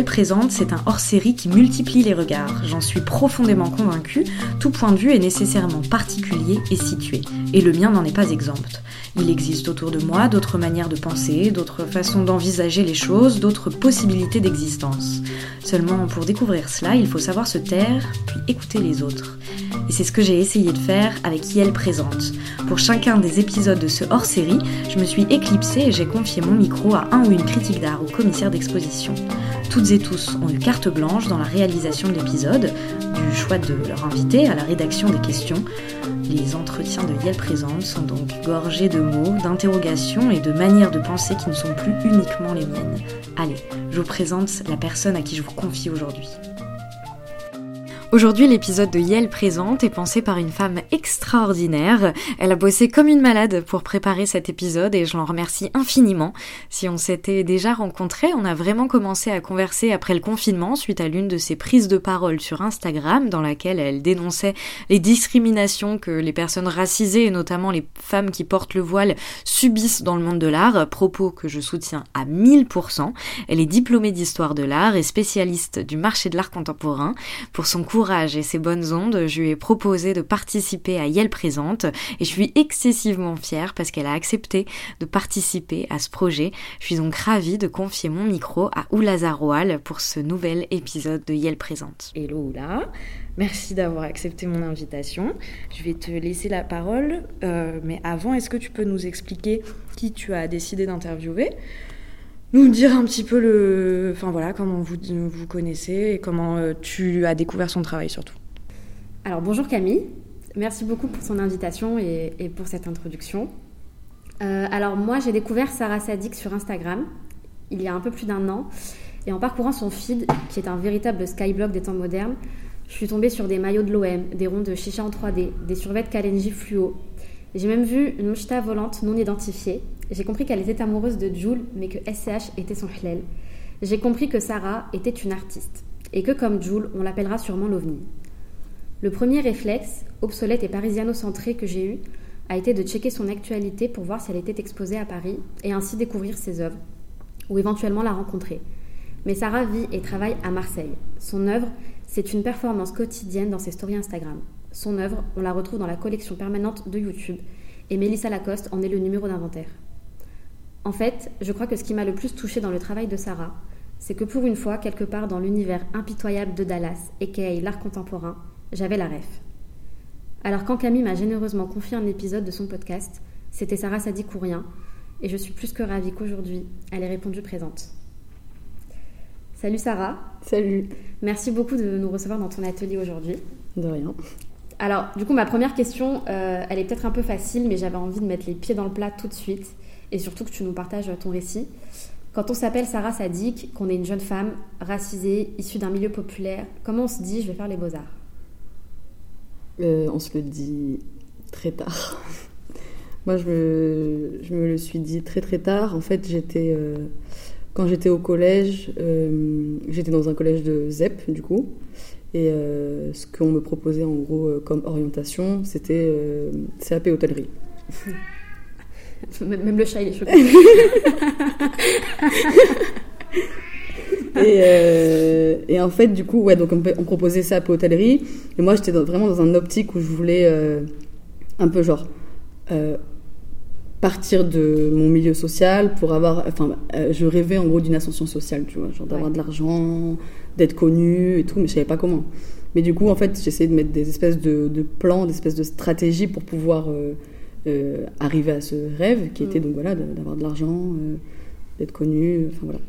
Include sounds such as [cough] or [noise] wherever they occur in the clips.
Présente, c'est un hors-série qui multiplie les regards. J'en suis profondément convaincue, tout point de vue est nécessairement particulier et situé. Et le mien n'en est pas exempt. Il existe autour de moi d'autres manières de penser, d'autres façons d'envisager les choses, d'autres possibilités d'existence. Seulement, pour découvrir cela, il faut savoir se taire, puis écouter les autres. Et c'est ce que j'ai essayé de faire avec Yel Présente. Pour chacun des épisodes de ce hors-série, je me suis éclipsée et j'ai confié mon micro à un ou une critique d'art ou commissaire d'exposition. Toutes et tous ont eu carte blanche dans la réalisation de l'épisode, du choix de leur invité à la rédaction des questions. Les entretiens de Yel Présente sont donc gorgés de mots, d'interrogations et de manières de penser qui ne sont plus uniquement les miennes. Allez, je vous présente la personne à qui je vous confie aujourd'hui. Aujourd'hui, l'épisode de Yel présente est pensé par une femme extraordinaire. Elle a bossé comme une malade pour préparer cet épisode et je l'en remercie infiniment. Si on s'était déjà rencontrés, on a vraiment commencé à converser après le confinement suite à l'une de ses prises de parole sur Instagram dans laquelle elle dénonçait les discriminations que les personnes racisées et notamment les femmes qui portent le voile subissent dans le monde de l'art, propos que je soutiens à 1000%. Elle est diplômée d'histoire de l'art et spécialiste du marché de l'art contemporain. Pour son cours et ses bonnes ondes, je lui ai proposé de participer à Yel Présente et je suis excessivement fière parce qu'elle a accepté de participer à ce projet. Je suis donc ravie de confier mon micro à Oula Zaroual pour ce nouvel épisode de Yel Présente. Hello Oula, merci d'avoir accepté mon invitation. Je vais te laisser la parole, euh, mais avant, est-ce que tu peux nous expliquer qui tu as décidé d'interviewer? Nous dire un petit peu le, enfin voilà, comment vous vous connaissez et comment euh, tu as découvert son travail surtout. Alors bonjour Camille, merci beaucoup pour son invitation et, pour cette introduction. Euh, alors moi j'ai découvert Sarah Sadik sur Instagram il y a un peu plus d'un an et en parcourant son feed qui est un véritable skyblock des temps modernes, je suis tombée sur des maillots de l'OM, des ronds de chicha en 3D, des survêtements Kalenji fluo. J'ai même vu une mouchta volante non identifiée j'ai compris qu'elle était amoureuse de Jules, mais que SCH était son hlel. J'ai compris que Sarah était une artiste, et que comme Jules, on l'appellera sûrement l'OVNI. Le premier réflexe, obsolète et parisiano-centré que j'ai eu, a été de checker son actualité pour voir si elle était exposée à Paris, et ainsi découvrir ses œuvres, ou éventuellement la rencontrer. Mais Sarah vit et travaille à Marseille. Son œuvre, c'est une performance quotidienne dans ses stories Instagram. Son œuvre, on la retrouve dans la collection permanente de YouTube, et Mélissa Lacoste en est le numéro d'inventaire. En fait, je crois que ce qui m'a le plus touché dans le travail de Sarah, c'est que pour une fois, quelque part dans l'univers impitoyable de Dallas, et l'art contemporain, j'avais la ref. Alors quand Camille m'a généreusement confié un épisode de son podcast, c'était Sarah Sadik ou rien, et je suis plus que ravie qu'aujourd'hui, elle ait répondu présente. Salut Sarah. Salut. Merci beaucoup de nous recevoir dans ton atelier aujourd'hui. De rien. Alors, du coup, ma première question, euh, elle est peut-être un peu facile, mais j'avais envie de mettre les pieds dans le plat tout de suite et surtout que tu nous partages ton récit. Quand on s'appelle Sarah Sadik, qu'on est une jeune femme racisée, issue d'un milieu populaire, comment on se dit je vais faire les beaux-arts? Euh, On se le dit très tard. [laughs] Moi, je me, le suis dit très très tard. En fait, j'étais euh, quand j'étais au collège, euh, j'étais dans un collège de ZEP, du coup. Et ce qu'on me proposait en gros comme orientation, c'était CAP hôtellerie. [laughs] [laughs] Même le chat, il est choqué. [laughs] et, euh, et, en fait, du coup, ouais, donc on, proposait ça à hôtellerie. Et moi, j'étais vraiment dans un optique où je voulais euh, un peu genre euh, partir de mon milieu social pour avoir. Enfin, je rêvais en gros d'une ascension sociale, tu vois, genre d'avoir de l'argent, d'être connu et tout, mais je savais pas comment. Mais du coup, en fait, j'essayais de mettre des espèces de, de plans, des espèces de stratégies pour pouvoir euh, arriver à ce rêve qui était donc voilà d'avoir de l'argent, euh, d'être connu, enfin voilà.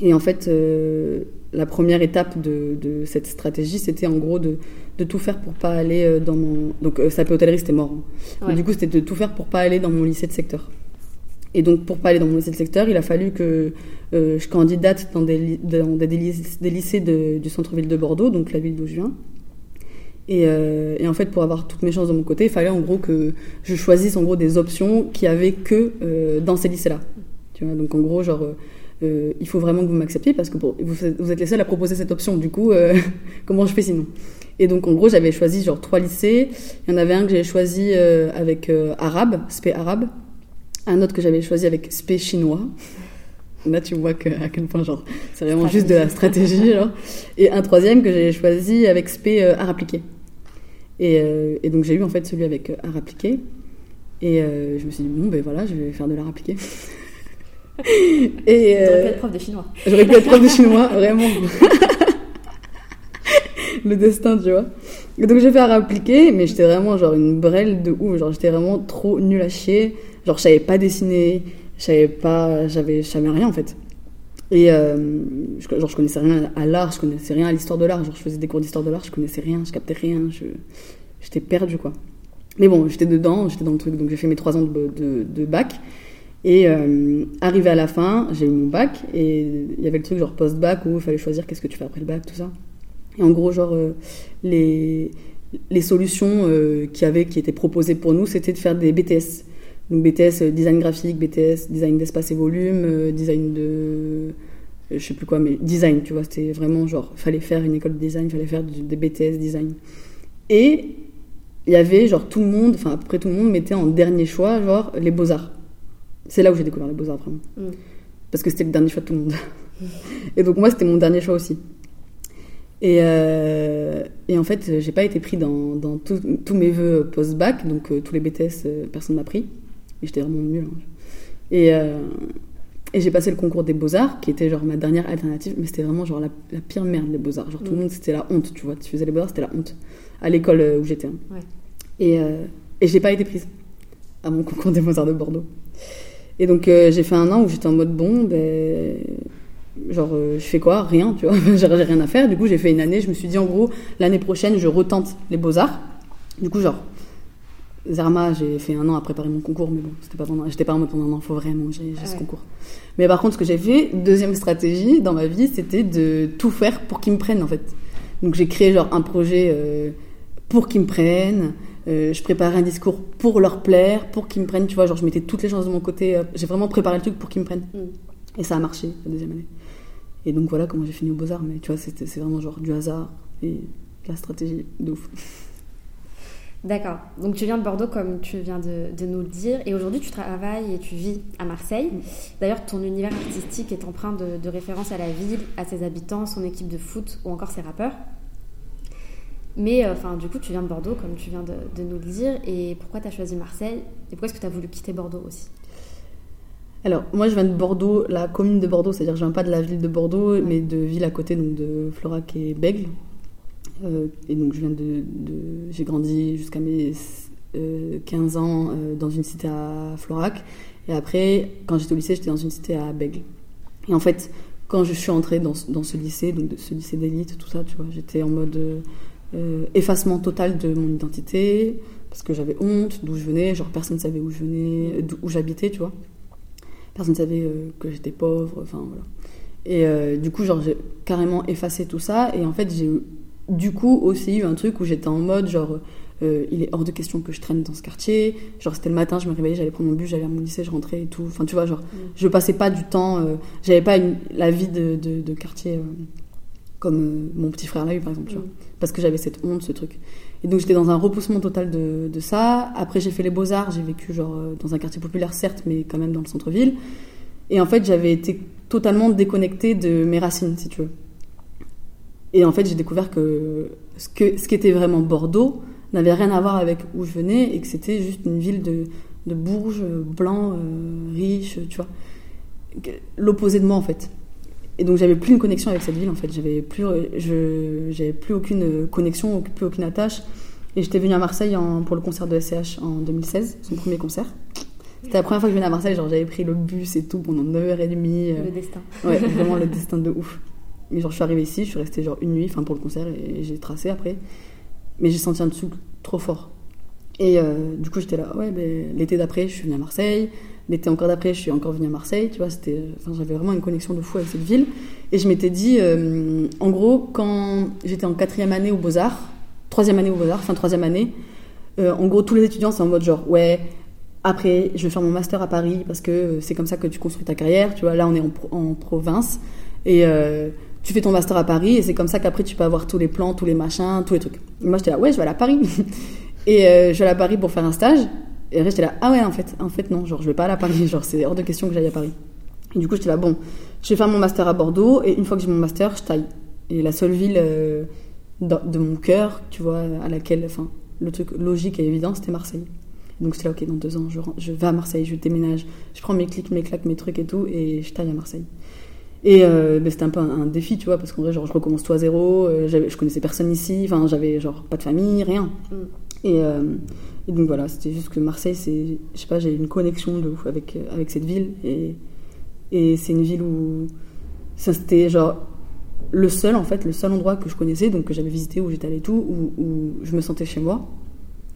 Et en fait, euh, la première étape de, de cette stratégie, c'était en gros de, de, tout faire pour pas aller dans mon donc ça peut hôtellerie c'était mort. Hein. du coup, c'était de tout faire pour pas aller dans mon lycée de secteur. Et donc, pour pas aller dans mon lycée de secteur, il a fallu que je candidate dans des, dans des, des lycées de, du centre-ville de Bordeaux, donc la ville d'où je viens. Euh, et, en fait, pour avoir toutes mes chances de mon côté, il fallait en gros que je choisisse en gros des options qui avaient que euh, dans ces lycées-là. Donc en gros, genre, euh, il faut vraiment que vous m'acceptiez parce que vous, êtes les seuls à proposer cette option. Du coup, [laughs] comment je fais sinon? Et donc en gros, j'avais choisi genre trois lycées. Il y en avait un que j'avais choisi avec arabe, spé arabe, un autre que j'avais choisi avec spé chinois. Là, tu vois à quel point, genre, c'est vraiment juste de la stratégie. Et un troisième que j'ai choisi avec SP euh, art appliqué. Et, euh, et donc, j'ai eu en fait celui avec euh, art appliqué. Et euh, je me suis dit, bon, ben voilà, je vais faire de l'art appliqué. [laughs] et, T'aurais pu euh, être prof de chinois. J'aurais pu être prof de chinois, vraiment. [laughs] le destin, tu vois. Et donc j'ai fait à appliquer, mais j'étais vraiment genre une brêle de ouf. Genre j'étais vraiment trop nulle à chier. Genre je savais pas dessiner, je savais pas, j'avais, je savais rien en fait. Et euh, je, genre je connaissais rien à l'art, je connaissais rien à l'histoire de l'art. Genre je faisais des cours d'histoire de l'art, je connaissais rien, je captais rien, j'étais perdue quoi. Mais bon, j'étais dedans, j'étais dans le truc, donc j'ai fait mes trois ans de, de, bac. Et euh, arrivé à la fin, j'ai eu mon bac et il y avait le truc genre post-bac où il fallait choisir qu'est-ce que tu fais après le bac, tout ça. Et en gros, genre, euh, les, les solutions qui, avaient, qui étaient proposées pour nous, c'était de faire des BTS. Donc BTS design graphique, BTS design d'espace et volume, design de. Euh, je sais plus quoi, mais design, tu vois, c'était vraiment genre, fallait faire une école de design, fallait faire du- des BTS design. Et il y avait genre tout le monde, enfin à peu près tout le monde mettait en dernier choix, genre les beaux-arts. C'est là où j'ai découvert les beaux-arts vraiment. Mm. Parce que c'était le dernier choix de tout le monde. [laughs] Et donc moi, c'était mon dernier choix aussi. Et, euh, et en fait, j'ai pas été pris dans, dans tous mes vœux post-bac, donc euh, tous les BTS, euh, personne m'a pris. Et j'étais vraiment nulle. hein. Et, et j'ai passé le concours des beaux-arts, qui était genre ma dernière alternative, mais c'était vraiment genre la, la pire merde des beaux-arts. Genre tout le Mm. monde, c'était la honte, tu vois. Tu faisais les beaux-arts, c'était la honte. À l'école euh, où j'étais. hein. Ouais. Et, euh, et j'ai pas été prise à mon [laughs] concours des beaux-arts de Bordeaux. Et donc euh, j'ai fait un an où j'étais en mode bon, ben genre euh, je fais quoi? Rien, tu vois. [laughs] j'ai rien à faire. Du coup j'ai fait une année. Je me suis dit en gros l'année prochaine je retente les beaux arts. Du coup genre Zerma j'ai fait un an à préparer mon concours, mais bon c'était pas pendant, j'étais pas en mode pendant un an. Faut vraiment j'ai ce concours. Mais par contre ce que j'ai fait, deuxième stratégie dans ma vie, c'était de tout faire pour qu'ils me prennent en fait. Donc j'ai créé genre un projet euh, pour qu'ils me prennent. Euh, je préparais un discours pour leur plaire, pour qu'ils me prennent, tu vois, genre je mettais toutes les chances de mon côté. euh, j'ai vraiment préparé le truc pour qu'ils me prennent. Mm. Et ça a marché la deuxième année. Et donc voilà comment j'ai fini au Beaux-Arts. Mais tu vois, c'était- c'est vraiment genre du hasard et de la stratégie de ouf. D'accord. Donc tu viens de Bordeaux comme tu viens de, de nous le dire et aujourd'hui tu travailles et tu vis à Marseille. D'ailleurs ton univers artistique est empreint de, de références à la ville, à ses habitants, son équipe de foot ou encore ses rappeurs. Mais euh, enfin du coup tu viens de Bordeaux comme tu viens de, de nous le dire et pourquoi tu as choisi Marseille et pourquoi est-ce que tu as voulu quitter Bordeaux aussi? Alors, moi je viens de Bordeaux, la commune de Bordeaux, c'est-à-dire je viens pas de la ville de Bordeaux, mais de villes à côté, donc de Florac et Bègle. Euh, et donc je viens de. j'ai grandi jusqu'à mes euh, 15 ans euh, dans une cité à Florac. Et après, quand j'étais au lycée, j'étais dans une cité à Bègle. Et en fait, quand je suis entrée dans, dans ce lycée, donc ce lycée d'élite, tout ça, tu vois, j'étais en mode euh, euh, effacement total de mon identité, parce que j'avais honte d'où je venais, genre personne ne savait où je venais, où j'habitais, tu vois. Personne ne savait euh, que j'étais pauvre, enfin voilà. Et euh, du coup, genre, j'ai carrément effacé tout ça, et en fait, j'ai du coup aussi eu un truc où j'étais en mode, genre, euh, il est hors de question que je traîne dans ce quartier. Genre, c'était le matin, je me réveillais, j'allais prendre mon bus, j'allais à mon lycée, je rentrais et tout. Enfin, tu vois, genre, je passais pas du temps, euh, j'avais pas une- la vie de, de, de quartier euh, comme euh, mon petit frère l'a eu, par exemple, tu vois. Mm. Parce que j'avais cette honte, ce truc. Et donc, j'étais dans un repoussement total de, de ça. Après, j'ai fait les beaux-arts, j'ai vécu, genre, dans un quartier populaire, certes, mais quand même dans le centre-ville. Et en fait, j'avais été totalement déconnectée de mes racines, si tu veux. Et en fait, j'ai découvert que ce, que ce qui était vraiment Bordeaux n'avait rien à voir avec où je venais et que c'était juste une ville de, de bourges, blancs, euh, riches, tu vois. L'opposé de moi, en fait. Et donc, j'avais plus une connexion avec cette ville, en fait. J'avais plus, euh, je, j'avais plus aucune connexion, plus aucune attache. Et j'étais venue à Marseille en- pour le concert de SCH en 2016, son premier concert. C'était la première fois que je venais à Marseille, genre j'avais pris le bus et tout pendant 9h30. euh, Le destin. Ouais, [laughs] vraiment le destin de ouf. Mais genre, je suis arrivée ici, je suis restée genre une nuit, enfin pour le concert, et j'ai tracé après. Mais j'ai senti un dessous trop fort. Et euh, du coup, j'étais là, ouais, ben, l'été d'après, je suis venue à Marseille. L'été encore d'après, je suis encore venue à Marseille. Tu vois, j'avais vraiment une connexion de fou avec cette ville. Et je m'étais dit, euh, en gros, quand j'étais en quatrième année aux Beaux-Arts, troisième année aux Beaux-Arts, fin troisième année, euh, en gros, tous les étudiants, c'est en mode genre, ouais, après, je vais faire mon master à Paris parce que c'est comme ça que tu construis ta carrière. Tu vois, là, on est en, en province et tu fais ton master à Paris et c'est comme ça qu'après, tu peux avoir tous les plans, tous les machins, tous les trucs. Et moi, j'étais là, ouais, je vais aller à Paris. [laughs] et euh, je vais aller à Paris pour faire un stage. Et après, j'étais là, ah ouais, en fait, en fait, non, genre, je vais pas aller à Paris. [laughs] Genre, c'est hors de question que j'aille à Paris. Et du coup, j'étais là, bon, je vais faire mon master à Bordeaux, et une fois que j'ai mon master, je taille. Et la seule ville euh, de mon cœur, tu vois, à laquelle, enfin, le truc logique et évident, c'était Marseille. Donc c'était là, ok, dans deux ans, je, je, vais à Marseille, je déménage, je prends mes clics, mes claques, mes trucs et tout, et je taille à Marseille. Et euh, ben, c'était un peu un, défi, tu vois, parce qu'en vrai, genre, je recommence tout à zéro, euh, je connaissais personne ici, enfin, j'avais genre pas de famille, rien. Mm. Et, euh, et, donc voilà, c'était juste que Marseille, c'est, je sais pas, j'ai une connexion de ouf avec, avec cette ville, et, et c'est une ville où ça c'était genre le seul, en fait, le seul endroit que je connaissais, donc que j'avais visité, où j'étais allée tout, où, où je me sentais chez moi.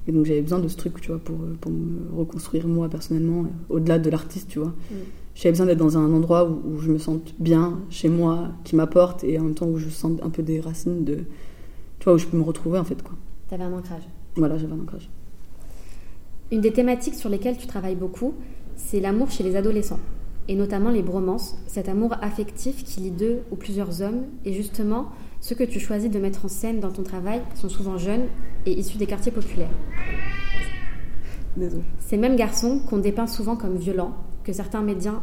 Et donc j'avais besoin de ce truc, tu vois, pour, pour me reconstruire moi personnellement, au-delà de l'artiste, tu vois. Mm j'avais besoin d'être dans un endroit où, je me sente bien chez moi, qui m'apporte, et en même temps où je sens un peu des racines de. Tu vois, où je peux me retrouver en fait. quoi. T'avais un ancrage. Voilà, j'avais un ancrage. Une des thématiques sur lesquelles tu travailles beaucoup, c'est l'amour chez les adolescents, et notamment les bromances, cet amour affectif qui lie deux ou plusieurs hommes, et justement, ceux que tu choisis de mettre en scène dans ton travail sont souvent jeunes et issus des quartiers populaires. Désolé. Ces mêmes garçons qu'on dépeint souvent comme violents, que certains médias,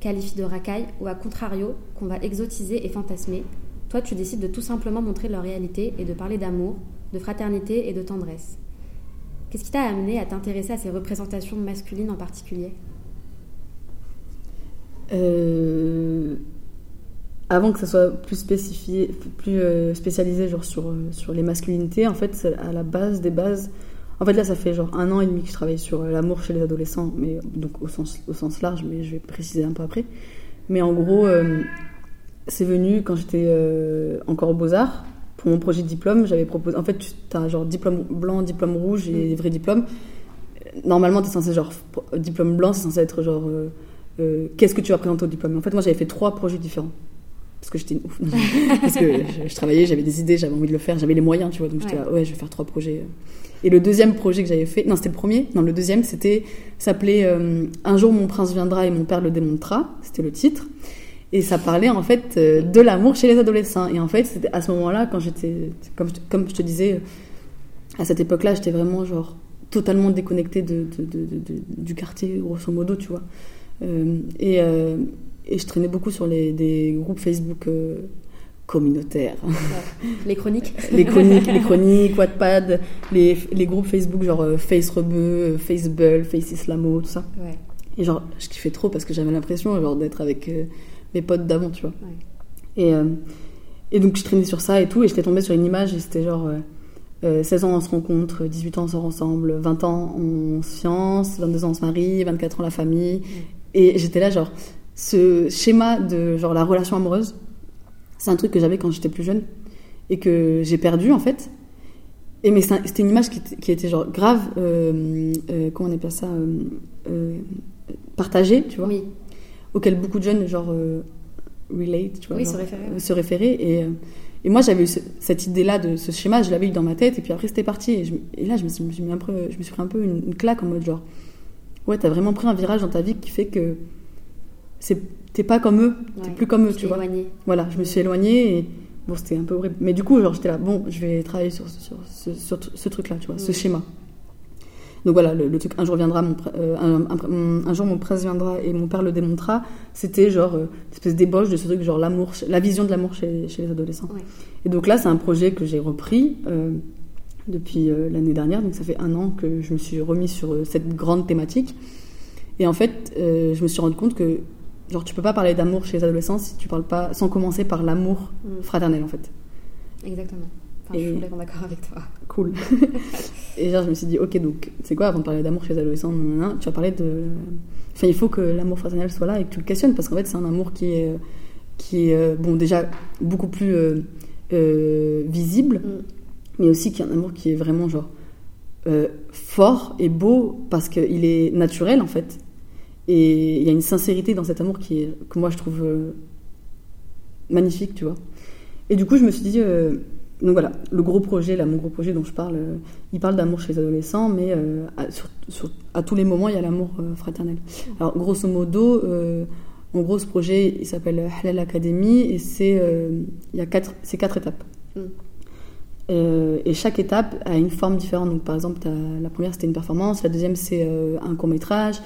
qualifient de racailles ou à contrario qu'on va exotiser et fantasmer, toi tu décides de tout simplement montrer leur réalité et de parler d'amour, de fraternité et de tendresse. Qu'est-ce qui t'a amené à t'intéresser à ces représentations masculines en particulier? Euh, Avant que ça soit plus spécifié, plus euh, spécialisé sur, euh, sur les masculinités, en fait, à la base des bases, en fait, là, ça fait genre un an et demi que je travaille sur euh, l'amour chez les adolescents, mais donc au sens, au sens large, mais je vais préciser un peu après. Mais en gros, euh, c'est venu quand j'étais euh, encore aux Beaux-Arts. Pour mon projet de diplôme, j'avais proposé. En fait, tu as genre diplôme blanc, diplôme rouge et mm. vrai diplôme. Normalement, tu es censé genre. Diplôme blanc, c'est censé être genre. Qu'est-ce que tu vas présenter au diplôme En fait, moi, j'avais fait trois projets différents parce que j'étais ouf. [laughs] parce que je, travaillais, j'avais des idées, j'avais envie de le faire, j'avais les moyens, tu vois. Donc j'étais là, ouais, je vais faire trois projets. Et le deuxième projet que j'avais fait, non, c'était le premier. Non, le deuxième, c'était s'appelait euh, Un jour mon prince viendra et mon père le démontrera. C'était le titre. Et ça parlait en fait euh, de l'amour chez les adolescents. Et en fait, c'était à ce moment-là, quand j'étais, comme, je te disais, à cette époque-là, j'étais vraiment genre totalement déconnectée de, du quartier, grosso modo, tu vois. Euh, et, et je traînais beaucoup sur les, des groupes Facebook euh, communautaires. Les chroniques [laughs] Les chroniques, les chroniques, Wattpad, les, les groupes Facebook genre euh, Face Rebeu, euh, Face Bull, Face Islamo, tout ça. Ouais. Et genre, je kiffais trop parce que j'avais l'impression genre d'être avec mes potes d'avant, tu vois. Et, et donc je traînais sur ça et tout, et j'étais tombée sur une image et c'était genre 16 ans on se rencontre, 18 ans on sort ensemble, 20 ans on science, 22 ans on se marie, 24 ans la famille. Et j'étais là genre, ce schéma de genre la relation amoureuse, c'est un truc que j'avais quand j'étais plus jeune et que j'ai perdu en fait. Et mais c'était une image qui, qui, était genre grave, euh, euh, comment on appelle ça, euh, partagée, tu vois, oui. auquel beaucoup de jeunes genre relate, tu vois, oui, genre, se référer. Se référer et, et moi j'avais eu cette idée-là de ce schéma, je l'avais eu dans ma tête et puis après c'était parti et, et, là je me, suis, mis un peu, je me suis pris un peu une, une claque en mode genre, ouais t'as vraiment pris un virage dans ta vie qui fait que t'es pas comme eux, t'es plus comme eux, tu vois. Éloigné. Voilà, je me suis éloignée et bon, c'était un peu horrible. Mais du coup, genre, j'étais là, bon, je vais travailler sur, sur, sur, ce truc-là, tu vois, ce schéma. Donc voilà, le, truc un jour viendra, mon, euh, un, jour mon prince viendra et mon père le démontrera. C'était genre euh, une espèce d'ébauche de ce truc, genre l'amour, la vision de l'amour chez, chez, les adolescents. Et donc là, c'est un projet que j'ai repris euh, depuis l'année dernière, donc ça fait un an que je me suis remis sur cette grande thématique. Et en fait, je me suis rendu compte que Genre, tu peux pas parler d'amour chez les adolescents si tu parles pas, sans commencer par l'amour mm. fraternel, en fait. Exactement. Enfin, Je suis d'accord avec toi. Cool. [laughs] et genre, je me suis dit, ok, donc, c'est quoi, avant de parler d'amour chez les adolescents, tu vas parler de. Enfin, il faut que l'amour fraternel soit là et que tu le questionnes, parce qu'en fait, c'est un amour qui est, qui est, euh, bon, déjà, beaucoup plus euh, euh, visible, mm. mais aussi qui est un amour qui est vraiment, genre, fort et beau, parce qu'il est naturel, en fait et il y a une sincérité dans cet amour qui est, que moi je trouve euh, magnifique, tu vois. Et du coup, je me suis dit, euh, donc voilà, le gros projet, là, mon gros projet dont je parle, euh, il parle d'amour chez les adolescents, mais à, sur, à, tous les moments, il y a l'amour fraternel. Alors, grosso modo, en gros, ce projet, il s'appelle Halal Academy, et c'est il y a quatre, c'est quatre étapes. Mm. et chaque étape a une forme différente. Donc, par exemple, la première, c'était une performance. La deuxième, c'est un court métrage.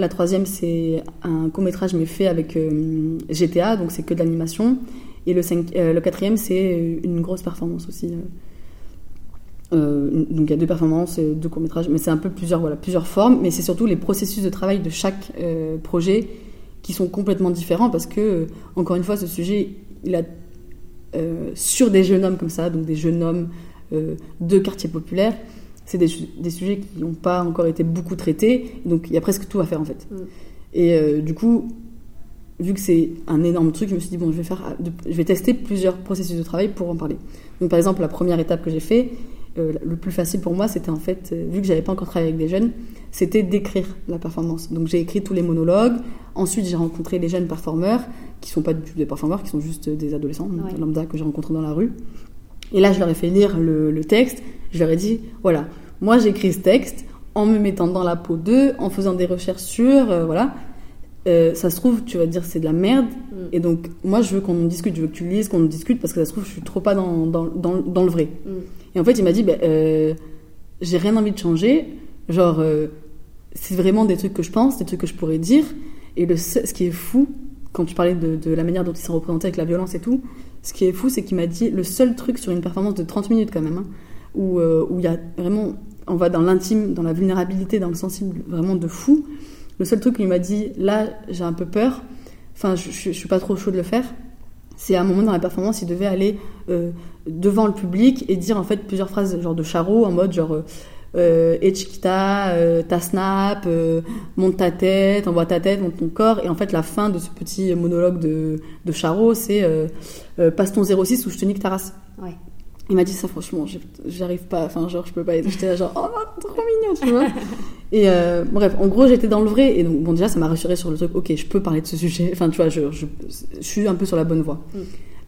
La troisième, c'est un court métrage mais fait avec euh, GTA, donc c'est que de l'animation. Et le, euh, quatrième, c'est une grosse performance aussi. euh. Euh, donc il y a deux performances, euh, deux courts métrages, mais c'est un peu plusieurs, voilà, plusieurs formes. Mais c'est surtout les processus de travail de chaque euh, projet qui sont complètement différents parce que, euh, encore une fois, ce sujet, il a euh, sur des jeunes hommes comme ça, donc des jeunes hommes euh, de quartiers populaires, c'est des, su- des sujets qui n'ont pas encore été beaucoup traités, donc il y a presque tout à faire en fait. Mm. Et euh, du coup, vu que c'est un énorme truc, je me suis dit, bon, je vais, faire, je vais tester plusieurs processus de travail pour en parler. Donc par exemple, la première étape que j'ai fait, euh, le plus facile pour moi, c'était en fait, euh, vu que j'avais pas encore travaillé avec des jeunes, c'était d'écrire la performance. Donc j'ai écrit tous les monologues. Ensuite, j'ai rencontré les jeunes performeurs, qui sont pas du tout des performeurs, qui sont juste des adolescents Ouais. lambda que j'ai rencontrés dans la rue. Et là, je leur ai fait lire le, le texte. Je leur ai dit, voilà, moi j'ai écrit ce texte en me mettant dans la peau d'eux, en faisant des recherches sur, euh, voilà. Euh, ça se trouve, tu vas dire c'est de la merde. Mm. Et donc, moi, je veux qu'on en discute, je veux que tu lises, qu'on en discute, parce que ça se trouve, je suis trop pas dans, dans, dans, dans le vrai. Mm. Et en fait, il m'a dit, ben, euh, j'ai rien envie de changer. Genre, c'est vraiment des trucs que je pense, des trucs que je pourrais dire. Et le, ce qui est fou, quand tu parlais de, de la manière dont il s'est représenté avec la violence et tout, ce qui est fou, c'est qu'il m'a dit le seul truc sur une performance de 30 minutes quand même, hein, où euh, où il y a vraiment, on va dans l'intime, dans la vulnérabilité, dans le sensible, vraiment de fou. Le seul truc qu'il m'a dit, là, j'ai un peu peur, enfin, je, je, suis pas trop chaud de le faire. C'est à un moment dans la performance, il devait aller euh, devant le public et dire en fait plusieurs phrases genre de Charo en mode genre euh, Chiquita, euh, ta snap, euh, monte ta tête, envoie ta tête, monte ton corps. Et en fait, la fin de ce petit monologue de, de c'est passe ton 06 ou je te nique ta race. Il m'a dit ça, franchement, j'arrive pas, enfin, genre, je peux pas. J'étais là, genre, oh, trop mignon, tu vois. [laughs] Et euh, bref, en gros, j'étais dans le vrai. Et donc, bon, déjà, ça m'a rassuré sur le truc, ok, je peux parler de ce sujet. Enfin, tu vois, je, je, je suis un peu sur la bonne voie. Mm.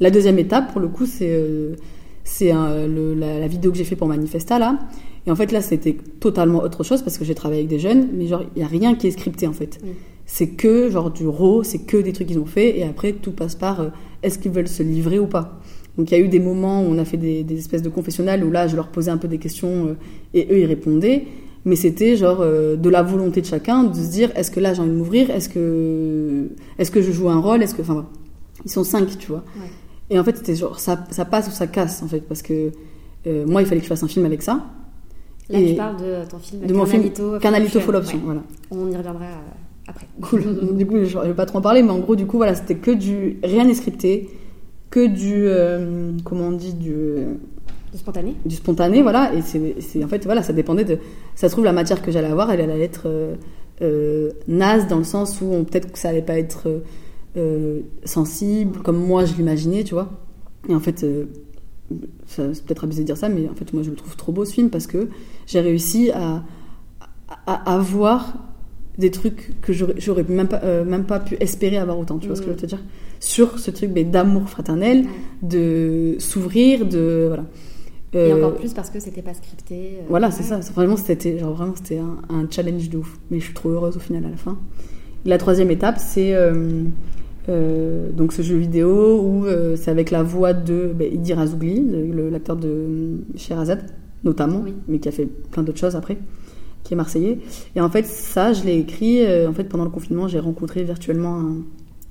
La deuxième étape, pour le coup, c'est euh, c'est le- la, la vidéo que j'ai fait pour Manifesta, là. Et en fait, là, c'était totalement autre chose parce que j'ai travaillé avec des jeunes, mais genre, il n'y a rien qui est scripté, en fait. Mm. C'est que, genre, du raw, c'est que des trucs qu'ils ont fait. Et après, tout passe par euh, est-ce qu'ils veulent se livrer ou pas. Donc il y a eu des moments où on a fait des, des espèces de confessionnals où là je leur posais un peu des questions euh, et eux ils répondaient. Mais c'était genre euh, de la volonté de chacun de se dire est-ce que là j'ai envie de m'ouvrir? Est-ce que, est que je joue un rôle? Est-ce que, enfin. Ils sont cinq, tu vois. Ouais. Et en fait c'était genre ça, ça passe ou ça casse en fait parce que euh, moi il fallait que je fasse un film avec ça. Là, Et- tu parles de ton film de mon film Carnalito Full Option. Voilà. On y reviendra après. Cool. [laughs] Du coup, je je vais pas trop en parler, mais en gros, du coup, voilà, c'était que du. Rien n'est scripté, que du. euh, comment on dit Du, Du spontané du spontané, voilà. Et c'est en fait, voilà, ça dépendait de. Ça se trouve, la matière que j'allais avoir, elle allait être euh, euh, naze dans le sens où peut-être que ça allait pas être euh, sensible, comme moi je l'imaginais, tu vois. Et en fait. c'est peut-être abusé de dire ça, mais en fait, moi, je le trouve trop beau ce film parce que j'ai réussi à, à, à voir des trucs que j'aurais même pas, euh, même pas pu espérer avoir autant, tu vois ce que je veux te dire Sur ce truc d'amour fraternel, de s'ouvrir, de. Voilà. Et Euh, encore plus parce que c'était pas scripté. euh, Voilà, c'est ouais. ça. Vraiment, c'était genre, vraiment, c'était un, un challenge de ouf. Mais je suis trop heureuse au final à la fin. La troisième étape, c'est euh, donc ce jeu vidéo où c'est avec la voix de ben, Idi Razougli, le- le- l'acteur de Sherazade, notamment, Oui. mais qui a fait plein d'autres choses après, qui est marseillais. Et en fait, ça, je l'ai écrit. en fait, pendant le confinement, j'ai rencontré virtuellement un,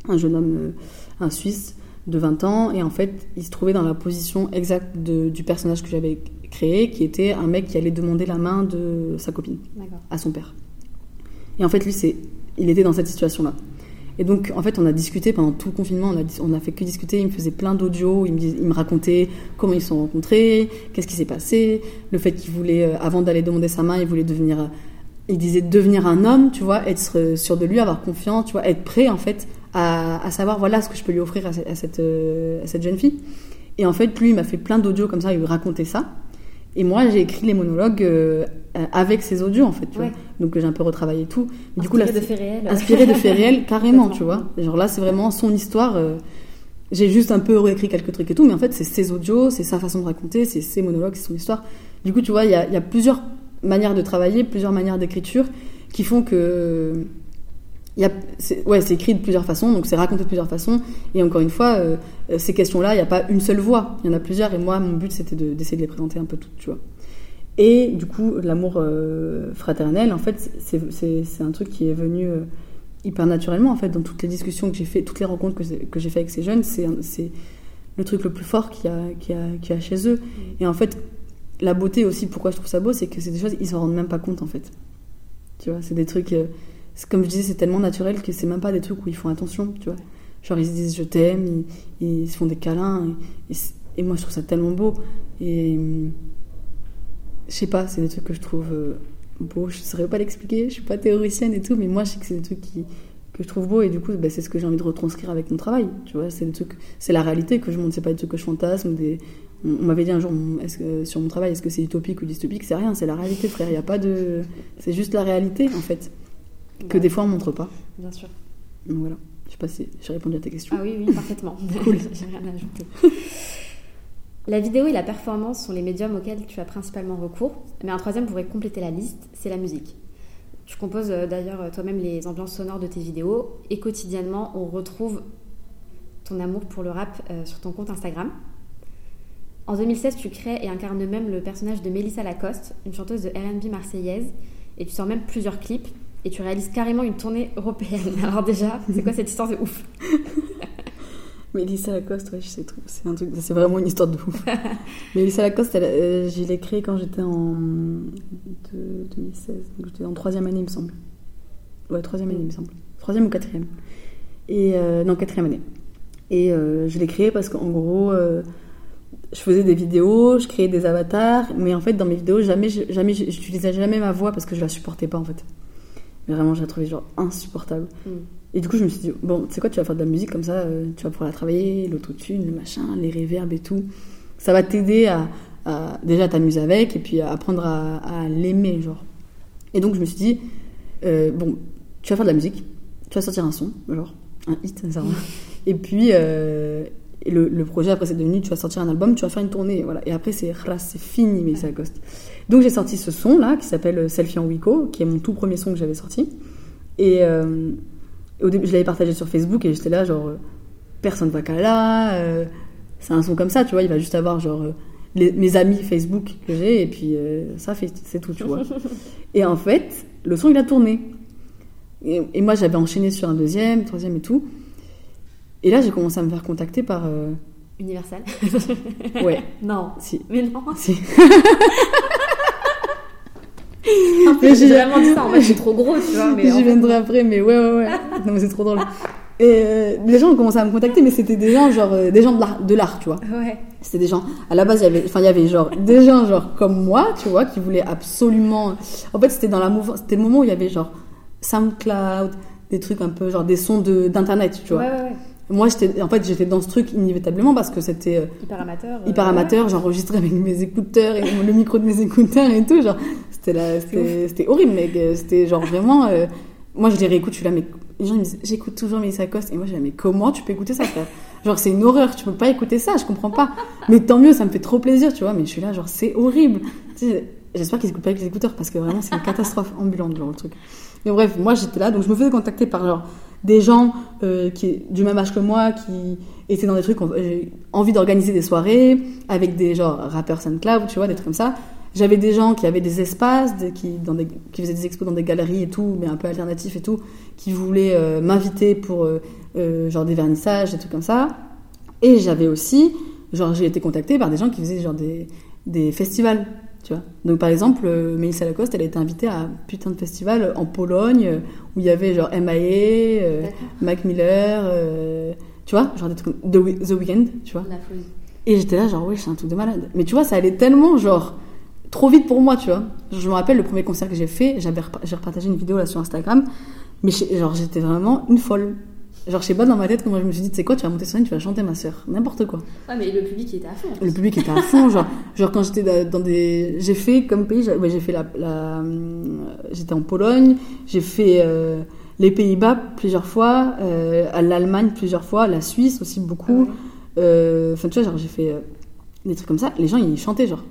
un jeune homme, euh, un Suisse de 20 ans, et en fait, il se trouvait dans la position exacte de- du personnage que j'avais créé, qui était un mec qui allait demander la main de sa copine à son père. Et en fait, lui, c'est, il était dans cette situation-là. Et donc, en fait, on a discuté pendant tout le confinement, on a, dis- on a fait que discuter. Il me faisait plein d'audios, il il me racontait comment ils se sont rencontrés, qu'est-ce qui s'est passé, le fait qu'il voulait, euh, avant d'aller demander sa main, il voulait devenir, euh, il disait devenir un homme, tu vois, être sûr de lui, avoir confiance, tu vois, être prêt, en fait, à, à savoir, voilà ce que je peux lui offrir à, ce- à cette, euh, à cette jeune fille. Et en fait, lui, il m'a fait plein d'audios comme ça, il me racontait ça. Et moi, j'ai écrit les monologues euh, avec ces audios, en fait, tu Ouais. vois. Donc, j'ai un peu retravaillé tout. Mais du coup, Inspiré là, de faits réels. inspiré de faits réels [laughs] carrément tu vois genre là c'est vraiment son histoire euh, j'ai juste un peu réécrit quelques trucs et tout mais en fait c'est ses audios c'est sa façon de raconter c'est ses monologues c'est son histoire du coup tu vois il y a, il y a plusieurs manières de travailler plusieurs manières d'écriture qui font que c'est, ouais, c'est écrit de plusieurs façons, donc c'est raconté de plusieurs façons. Et encore une fois, euh, ces questions-là, il n'y a pas une seule voix, il y en a plusieurs. Et moi, mon but, c'était de- d'essayer de les présenter un peu toutes, tu vois. Et du coup, l'amour euh, fraternel, en fait, c'est- un truc qui est venu euh, hyper naturellement, en fait, dans toutes les discussions que j'ai fait, toutes les rencontres que, j'ai- fait avec ces jeunes, c'est le truc le plus fort qu'il y, a- chez eux. Et en fait, la beauté aussi, pourquoi je trouve ça beau, c'est que c'est des choses, ils s'en rendent même pas compte, en fait. Tu vois, c'est des trucs, comme je disais, c'est tellement naturel que c'est même pas des trucs où ils font attention, tu vois. Genre, ils se disent je t'aime, ils, se font des câlins, et, moi, je trouve ça tellement beau. Et je sais pas, c'est des trucs que je trouve euh, beaux. Je saurais pas l'expliquer, je suis pas théoricienne et tout, mais moi, je sais que c'est des trucs qui, que je trouve beaux, et du coup, bah, c'est ce que j'ai envie de retranscrire avec mon travail. Tu vois, c'est des trucs, c'est la réalité que je montre, c'est pas des trucs que je fantasme. On m'avait dit un jour sur mon travail, est-ce que c'est utopique ou dystopique? C'est rien, c'est la réalité, frère. Il y a pas de. C'est juste la réalité, en fait, que des fois on montre pas. Bien sûr. Donc voilà. Je sais pas si j'ai répondu à ta question. Ah oui, oui, parfaitement. [laughs] Cool. [laughs] J'ai rien à ajouter. La vidéo et la performance sont les médiums auxquels tu as principalement recours, mais un troisième pourrait compléter la liste, c'est la musique. Tu composes euh, d'ailleurs toi-même les ambiances sonores de tes vidéos et quotidiennement on retrouve ton amour pour le rap euh, sur ton compte Instagram. En 2016, tu crées et incarnes même le personnage de Mélissa Lacoste, une chanteuse de RB marseillaise, et tu sors même plusieurs clips et tu réalises carrément une tournée européenne. [laughs] Alors déjà, c'est quoi cette histoire de ouf [laughs] Mais Lisa Lacoste, ouais, je sais trop. C'est un truc, c'est vraiment une histoire de ouf. [laughs] Mais Lisa Lacoste, elle, euh, je l'ai créée quand j'étais en de- 2016. Donc j'étais en troisième année, il me semble. Ouais, troisième année, il me semble. Troisième ou quatrième. Et euh, non, quatrième année. Et euh, je l'ai créée parce qu'en gros, euh, je faisais des vidéos, je créais des avatars, mais en fait, dans mes vidéos, jamais, jamais, j'utilisais jamais ma voix parce que je la supportais pas en fait. Mais vraiment, je la trouvais genre insupportable. Mm. Et du coup, je me suis dit, bon, tu sais quoi, tu vas faire de la musique comme ça, euh, tu vas pouvoir la travailler, l'autotune, le machin, les reverbs et tout. Ça va t'aider à, à- déjà à t'amuser avec et puis à apprendre à, à l'aimer, genre. Et donc, je me suis dit, euh, bon, tu vas faire de la musique, tu vas sortir un son, genre, un hit, ça va. Et puis, euh, et le, le projet après, c'est devenu, tu vas sortir un album, tu vas faire une tournée, voilà. Et après, c'est c'est fini, mais ça Coste. Donc, j'ai sorti ce son-là, qui s'appelle Selfie en Wiko, qui est mon tout premier son que j'avais sorti. Et euh, au début, je l'avais partagé sur Facebook et j'étais là, genre, euh, personne va qu'à là. euh, c'est un son comme ça, tu vois, il va juste avoir, genre, euh, les- mes amis Facebook que j'ai et puis euh, ça c'est tout, tu vois. [laughs] et en fait, le son, il a tourné. Et, et moi, j'avais enchaîné sur un deuxième, troisième et tout. Et là, j'ai commencé à me faire contacter par. euh, Universal [laughs] ouais, Non. si. Mais non. si. [laughs] En fait, j'ai- vraiment dit ça en mode c'est trop gros, tu vois. Mais J'y fait, viendrai après, mais ouais, ouais, ouais. Non, mais c'est trop drôle. Et euh, les gens ont commencé à me contacter, mais c'était des gens, genre, euh, des gens de l'art, de l'art, tu vois. Ouais. C'était des gens. À la base, il y avait, enfin, il y avait genre des gens genre comme moi, tu vois, qui voulaient absolument. En fait, c'était dans la mouvance. C'était le moment où il y avait genre SoundCloud, des trucs un peu genre des sons de d'internet, tu vois. Ouais, ouais, ouais. Moi, j'étais, en fait, j'étais dans ce truc inévitablement parce que c'était euh, Hyper amateur. euh, hyper amateur. J'enregistrais avec mes écouteurs et le micro de mes écouteurs et tout. Genre, c'était la, c'était, horrible, mec. C'était genre vraiment. euh, moi, je les réécoute. Je suis là, mais les gens ils me disent, j'écoute toujours Mélissa Coste et moi, je là, mais comment tu peux écouter ça, frère? Genre, c'est une horreur. Tu peux pas écouter ça. Je comprends pas. Mais tant mieux, ça me fait trop plaisir, tu vois. Mais je suis là, genre, c'est horrible. Tu sais, J'espère qu'ils écoutent pas avec les écouteurs parce que vraiment, c'est une catastrophe ambulante, genre, le truc. Mais bref, moi, j'étais là, donc je me faisais contacter par genre des gens euh, qui du même âge que moi qui étaient dans des trucs j'ai envie d'organiser des soirées avec des genre rappeurs SoundCloud tu vois des trucs comme ça. J'avais des gens qui avaient des espaces qui dans des qui faisaient des expos dans des galeries et tout mais un peu alternatifs et tout qui voulaient euh, m'inviter pour euh, euh, genre des vernissages des trucs comme ça. Et j'avais aussi genre j'ai été contactée par des gens qui faisaient genre des des festivals tu vois donc par exemple euh, Mélissa Lacoste elle a été invitée à un putain de festival en Pologne euh, où il y avait genre MIA euh, D'accord. Mac Miller, euh, tu vois, genre des trucs comme The, Wee- The Weeknd, tu vois. La folie. Et j'étais là, genre, ouais, c'est un truc de malade. Mais tu vois, ça allait tellement, genre, trop vite pour moi, tu vois. Je me rappelle le premier concert que j'ai fait, j'avais j'ai repartagé une vidéo là sur Instagram, mais genre, j'étais vraiment une folle. Genre, je sais pas dans ma tête comment je me suis dit, tu sais quoi, tu vas monter sur scène, tu vas chanter ma sœur, n'importe quoi. Ouais, mais le public était à fond. Le public était à fond, genre, genre quand j'étais da- dans des, j'ai fait comme pays, j'ai ouais, fait la, la hum, j'étais en Pologne, j'ai fait euh, les Pays-Bas plusieurs fois, euh, l'Allemagne plusieurs fois, la Suisse aussi beaucoup. Ah ouais. Euh, Enfin, tu vois, genre j'ai fait euh, des trucs comme ça. Les gens ils chantaient genre,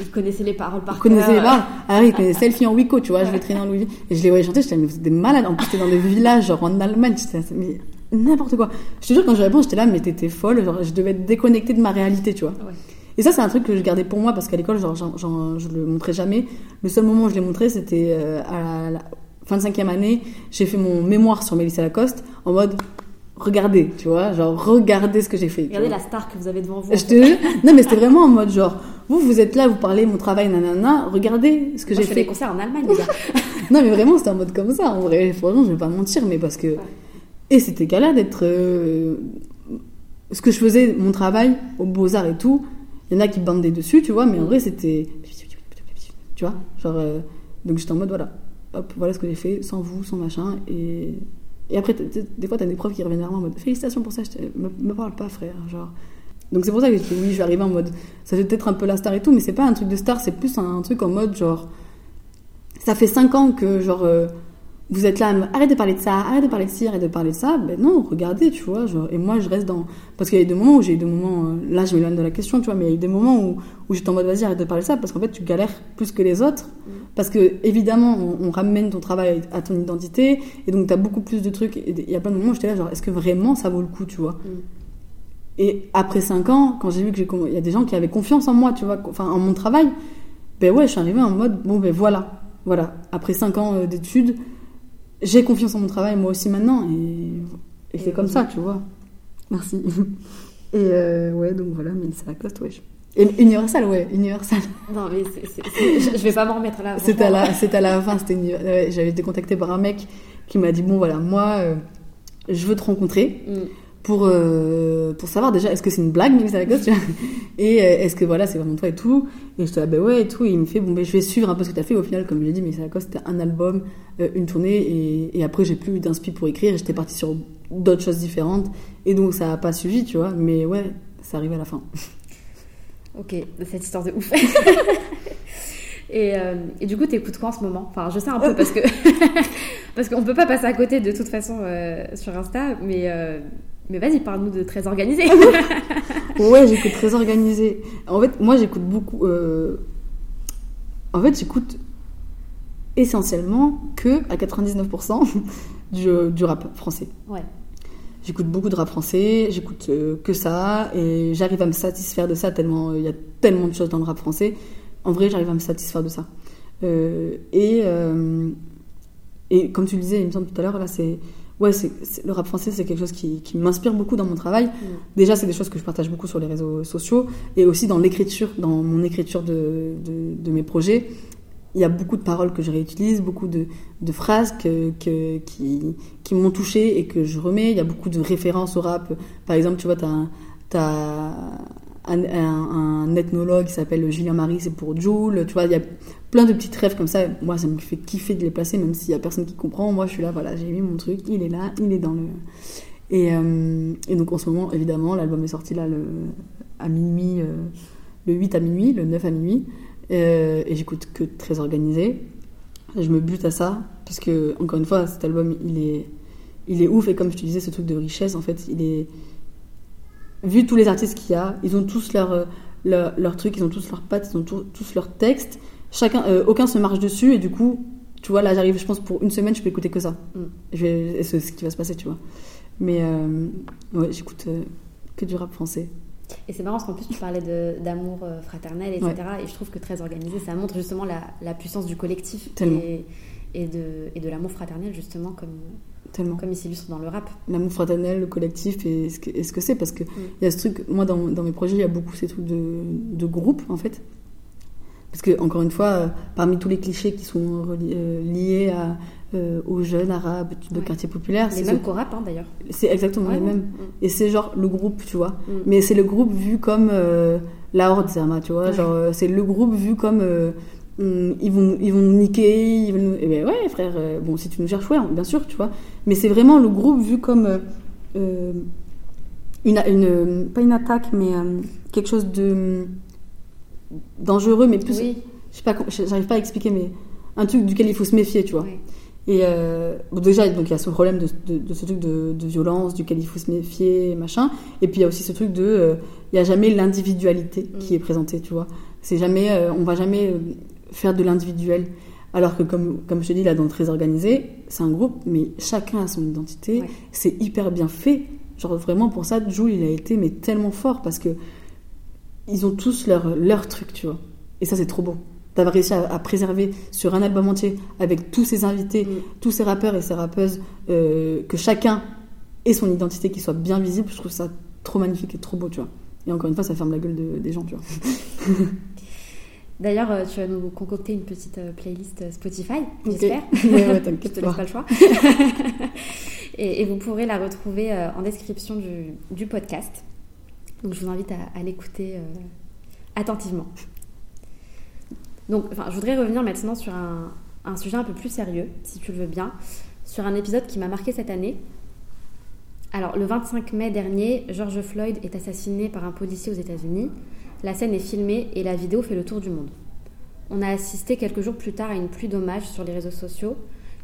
Ils connaissaient les paroles par connaissaient cœur. les paroles. Ah oui, ils connaissaient [laughs] Selfie en Wico, tu vois. Je vais traîner en Louis et je les voyais chanter. J'étais mais vous êtes des malades. En plus, c'était dans des villages genre en Allemagne. J'étais mais n'importe quoi. Je te jure quand je réponds, j'étais là, mais t'étais folle. Genre, je devais être déconnectée de ma réalité, tu vois. Ouais. Et ça, c'est un truc que je gardais pour moi parce qu'à l'école, genre, j'en- je le montrais jamais. Le seul moment où je l'ai montré, c'était euh, à la, la fin de cinquième année. J'ai fait mon mémoire sur Mélissa Lacoste en mode regardez, tu vois, genre regardez ce que j'ai fait. Regardez la star que vous avez devant vous. Je te. Non, mais c'était vraiment en mode genre, vous, vous êtes là, vous parlez mon travail, nanana, regardez ce que j'ai je fais des fait. concerts en Allemagne, les gars. [laughs] Non, mais vraiment, c'était en mode comme ça. En vrai, franchement, je vais pas mentir, mais parce que. Et c'était galère d'être. euh, Ce que je faisais, mon travail, aux Beaux-Arts et tout, il y en a qui bandaient dessus, tu vois, mais en vrai, c'était. Tu vois Genre. euh, Donc j'étais en mode, voilà, hop, voilà ce que j'ai fait, sans vous, sans machin. Et, et après, des fois, t'as des profs qui reviennent vers moi en mode, félicitations pour ça, je me, me parle pas, frère. Genre. Donc c'est pour ça que je dis, oui, je vais arriver en mode. Ça fait peut-être un peu la star et tout, mais c'est pas un truc de star, c'est plus un, truc en mode, genre. Ça fait 5 ans que, genre. euh, vous êtes là, arrête de parler de ça, arrête de parler de ci, arrête de parler de ça. Ben non, regardez, tu vois. Genre, et moi, je reste dans. Parce qu'il y a eu des moments où j'ai eu des moments. euh, Là, je m'éloigne de la question, tu vois, mais il y a eu des moments où, où j'étais en mode, vas-y, arrête de parler de ça, parce qu'en fait, tu galères plus que les autres. Parce que, évidemment, on, on ramène ton travail à ton identité, et donc, tu as beaucoup plus de trucs. Et il y a plein de moments où j'étais là, genre, est-ce que vraiment ça vaut le coup, tu vois? Et après 5 ans, quand j'ai vu que j'ai. comm- Il y a des gens qui avaient confiance en moi, tu vois, enfin, en mon travail, ben ouais, je suis arrivée en mode, bon, ben voilà. Voilà. Après 5 ans euh, d'études, j'ai confiance en mon travail, moi aussi maintenant, et, et c'est comme ça, tu vois. Merci. [laughs] Et euh, ouais, donc voilà, mais c'est la coste, ouais. Et Universal, ouais, Universal. [laughs] Non, mais c'est- c'est- je- je vais pas m'en remettre là. C'était à, à la fin, c'était une- ouais, j'avais été contactée par un mec qui m'a dit, bon voilà, moi, euh, je veux te rencontrer Mm. Pour, euh, pour savoir déjà, est-ce que c'est une blague, tu vois [laughs] Et euh, est-ce que voilà, c'est vraiment toi et tout Et je te dis, ah ben ouais et tout. Et il me fait, bon ben je vais suivre un peu ce que tu as fait. Au final, comme je l'ai dit, Mélissa Lacoste, c'était un album, euh, une tournée. Et, et après, j'ai plus eu d'inspi pour écrire. J'étais partie sur d'autres choses différentes. Et donc, ça a pas suivi, tu vois. Mais ouais, ça arrive à la fin. [laughs] Ok, cette histoire de ouf. [laughs] et, et du coup, t'écoutes quoi en ce moment? Enfin, je sais un peu parce que parce qu'on peut pas passer à côté de toute façon sur Insta, mais mais vas-y, parle-nous de très organisé. [laughs] Ouais, j'écoute très organisé. En fait, moi, j'écoute beaucoup. euh, En fait, j'écoute essentiellement que à 99% [laughs] du, du rap français. ouais. J'écoute beaucoup de rap français, j'écoute euh, que ça, et j'arrive à me satisfaire de ça tellement euh, il y a tellement de choses dans le rap français. En vrai, j'arrive à me satisfaire de ça. Euh, et, euh, et comme tu le disais, il me semble tout à l'heure, là, c'est. Ouais, c'est- le rap français, c'est quelque chose qui, qui m'inspire beaucoup dans mon travail. Déjà, c'est des choses que je partage beaucoup sur les réseaux sociaux, et aussi dans l'écriture, dans mon écriture de, de, de mes projets. Il y a beaucoup de paroles que je réutilise, beaucoup de, de phrases que, que- qui, qui m'ont touché et que je remets. Il y a beaucoup de références au rap. Par exemple, tu vois, tu as, un, un- un ethnologue qui s'appelle Julien Marie, c'est pour Joule. Tu vois, il y a plein de petites rêves comme ça. Moi, ça me fait kiffer de les placer, même s'il y a personne qui comprend. Moi, je suis là, voilà, j'ai mis mon truc, il est là, il est dans le. Et, euh, donc, en ce moment, évidemment, l'album est sorti là le, à minuit, euh, le 8 à minuit, le 9 à minuit. Euh, et j'écoute que très organisé. Je me bute à ça, parce que, encore une fois, cet album, il est, il est ouf. Et comme je te disais, ce truc de richesse, en fait, il est. Vu tous les artistes qu'il y a, ils ont tous leur, euh, leur, truc, ils ont tous leurs pattes, ils ont tous leurs textes. Chacun, euh, aucun se marche dessus, et du coup, tu vois, là, j'arrive, je pense, pour une semaine, je peux écouter que ça. Mm. Je vais, et c'est ce qui va se passer, tu vois. Mais, euh, ouais, j'écoute euh, que du rap français. Et c'est marrant parce qu'en plus tu parlais de- d'amour euh, fraternel, etc. Et je trouve que très organisé, ça montre justement la, la puissance du collectif Tellement. et, et de, et de l'amour fraternel justement comme, Tellement. comme il s'illustre dans le rap. l'amour fraternel, le collectif et ce que, et ce que c'est. Parce que il y a ce truc, moi dans, dans mes projets, il y a beaucoup ces trucs de, de groupe en fait. Parce que, encore une fois, euh, parmi tous les clichés qui sont euh, liés à, euh, aux jeunes arabes de Ouais. quartier populaire, Les c'est mêmes ce- qu'au rap hein, d'ailleurs. c'est exactement Ouais, les mêmes. Mm. Et c'est genre le groupe, tu vois. Mm. Mais c'est le groupe vu comme euh, la Horde Zerma, tu vois. Genre, c'est le groupe vu comme. euh, ils, vont, ils vont nous niquer, ils vont nous... Eh ben ouais, frère, bon, si tu nous cherches, ouais, bien sûr, tu vois. Mais c'est vraiment le groupe vu comme. une, une, pas une attaque, mais quelque chose de. Dangereux, mais plus. Oui, Je sais pas, j'arrive pas à expliquer, mais un truc duquel il faut se méfier, tu vois. Et euh, bon, déjà, donc il y a ce problème de, de- de ce truc de, de violence duquel il faut se méfier, machin. Et puis il y a aussi ce truc de, euh, il y a jamais l'individualité qui Mm. est présentée, tu vois. C'est jamais, euh, on va jamais euh, faire de l'individuel. Alors que comme, comme je te dis là dans le très organisé, c'est un groupe, mais chacun a son identité. Ouais. C'est hyper bien fait. Genre vraiment pour ça, Jules il a été mais tellement fort parce que ils ont tous leur, leur truc, tu vois. Et ça, c'est trop beau. D'avoir réussi à, à préserver sur un album entier, avec tous ces invités, Mm. tous ces rappeurs et ces rappeuses, euh, que chacun ait son identité qui soit bien visible, je trouve ça trop magnifique et trop beau, tu vois. Et encore une fois, ça ferme la gueule de- des gens, tu vois. [laughs] D'ailleurs, euh, tu vas nous concocter une petite euh, playlist Spotify, Ok. j'espère. [laughs] Ouais, ouais, [laughs] Je te laisse pas. le choix. et, et vous pourrez la retrouver en description du, du podcast. Donc je vous invite à, l'écouter euh, attentivement. Donc, enfin, je voudrais revenir maintenant sur un, un sujet un peu plus sérieux, si tu le veux bien, sur un épisode qui m'a marqué cette année. Alors, le 25 mai dernier, George Floyd est assassiné par un policier aux États-Unis. La scène est filmée et la vidéo fait le tour du monde. On a assisté quelques jours plus tard à une pluie d'hommages sur les réseaux sociaux.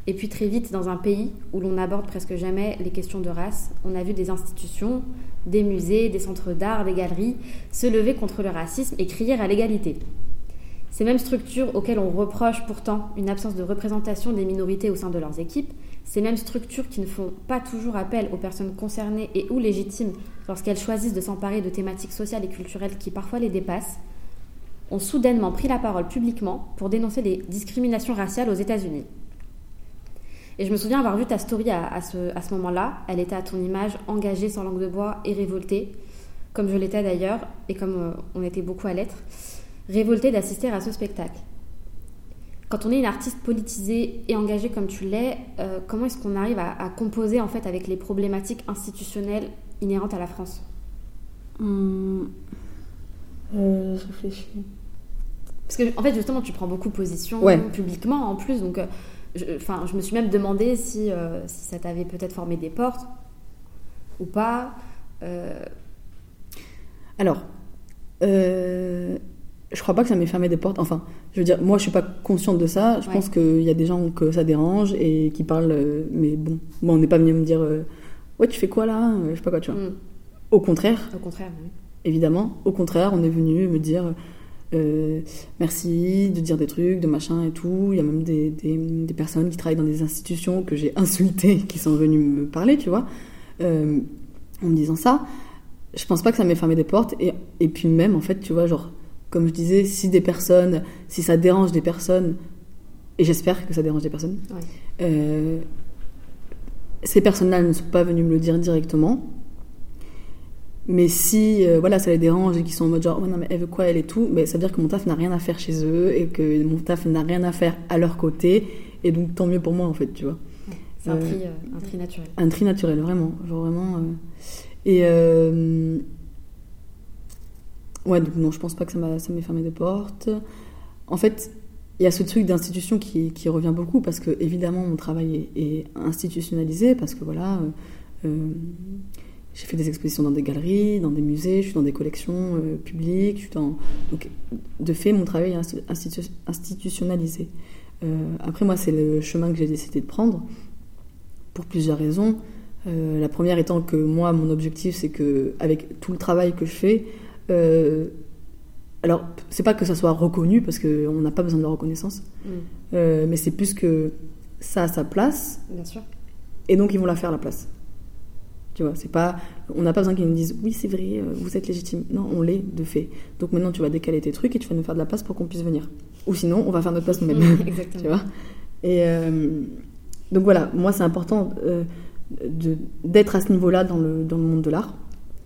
Et puis très vite, dans un pays où l'on n'aborde presque jamais les questions de race, on a vu des institutions, des musées, des centres d'art, des galeries se lever contre le racisme et crier à l'égalité. Ces mêmes structures auxquelles on reproche pourtant une absence de représentation des minorités au sein de leurs équipes, ces mêmes structures qui ne font pas toujours appel aux personnes concernées et ou légitimes lorsqu'elles choisissent de s'emparer de thématiques sociales et culturelles qui parfois les dépassent, ont soudainement pris la parole publiquement pour dénoncer les discriminations raciales aux États-Unis. Et je me souviens avoir vu ta story à, à ce, à ce moment-là. Elle était à ton image engagée sans langue de bois et révoltée, comme je l'étais d'ailleurs, et comme euh, on était beaucoup à l'être, révoltée d'assister à ce spectacle. Quand on est une artiste politisée et engagée comme tu l'es, euh, comment est-ce qu'on arrive à, à composer en fait avec les problématiques institutionnelles inhérentes à la France? Hum, euh, je réfléchis. Parce que, en fait, justement, tu prends beaucoup position Ouais. publiquement en plus. Donc, euh, enfin, je me suis même demandé si, euh, si ça t'avait peut-être formé des portes ou pas. Euh, Alors, euh, je crois pas que ça m'ait fermé des portes. Enfin, je veux dire, moi, je suis pas consciente de ça. Je Ouais. pense qu'il y a des gens que ça dérange et qui parlent. euh, mais bon, moi, on n'est pas venu me dire Ouais, tu fais quoi là? Je sais pas quoi, tu vois. hmm, Au contraire, au contraire. oui. évidemment, au contraire, on est venu me dire euh, merci, de dire des trucs, de machin et tout. Il y a même des, des, des personnes qui travaillent dans des institutions que j'ai [laughs] insultées qui sont venues me parler, tu vois, euh, en me disant ça. Je pense pas que ça m'ait fermé des portes. Et, et puis même, en fait, tu vois, genre, comme je disais, si des personnes, si ça dérange des personnes, et j'espère que ça dérange des personnes, Ouais. euh, ces personnes-là ne sont pas venues me le dire directement. Mais si euh, voilà, ça les dérange et qu'ils sont en mode genre, oh, non, mais elle veut quoi, elle et tout, mais ça veut dire que mon taf n'a rien à faire chez eux et que mon taf n'a rien à faire à leur côté. Et donc, tant mieux pour moi, en fait, tu vois. C'est un, Euh, tri, euh, un tri naturel. Un tri naturel, vraiment. Genre vraiment. Et. Ouais, donc non, je pense pas que ça m'a ça m'ait fermé des portes. En fait, il y a ce truc d'institution qui, qui revient beaucoup parce que, évidemment, mon travail est, est institutionnalisé parce que voilà. euh, j'ai fait des expositions dans des galeries, dans des musées, je suis dans des collections euh, publiques. Je suis dans... Donc, de fait, mon travail est insti- institu- institutionnalisé. Euh, après, moi, c'est le chemin que j'ai décidé de prendre pour plusieurs raisons. Euh, la première étant que moi, mon objectif, c'est que avec tout le travail que je fais, alors c'est pas que ça soit reconnu parce qu'on n'a pas besoin de la reconnaissance, euh, mais c'est plus que ça a sa place bien sûr. et donc ils vont la faire la place. Tu vois, c'est pas, on n'a pas besoin qu'ils nous disent oui c'est vrai, euh, vous êtes légitime. Non, on l'est de fait. Donc maintenant tu vas décaler tes trucs et tu vas nous faire de la place pour qu'on puisse venir. Ou sinon on va faire notre place nous-mêmes. [laughs] Exactement. tu vois et euh, donc voilà moi c'est important euh, d'être à ce niveau là dans le, dans le monde de l'art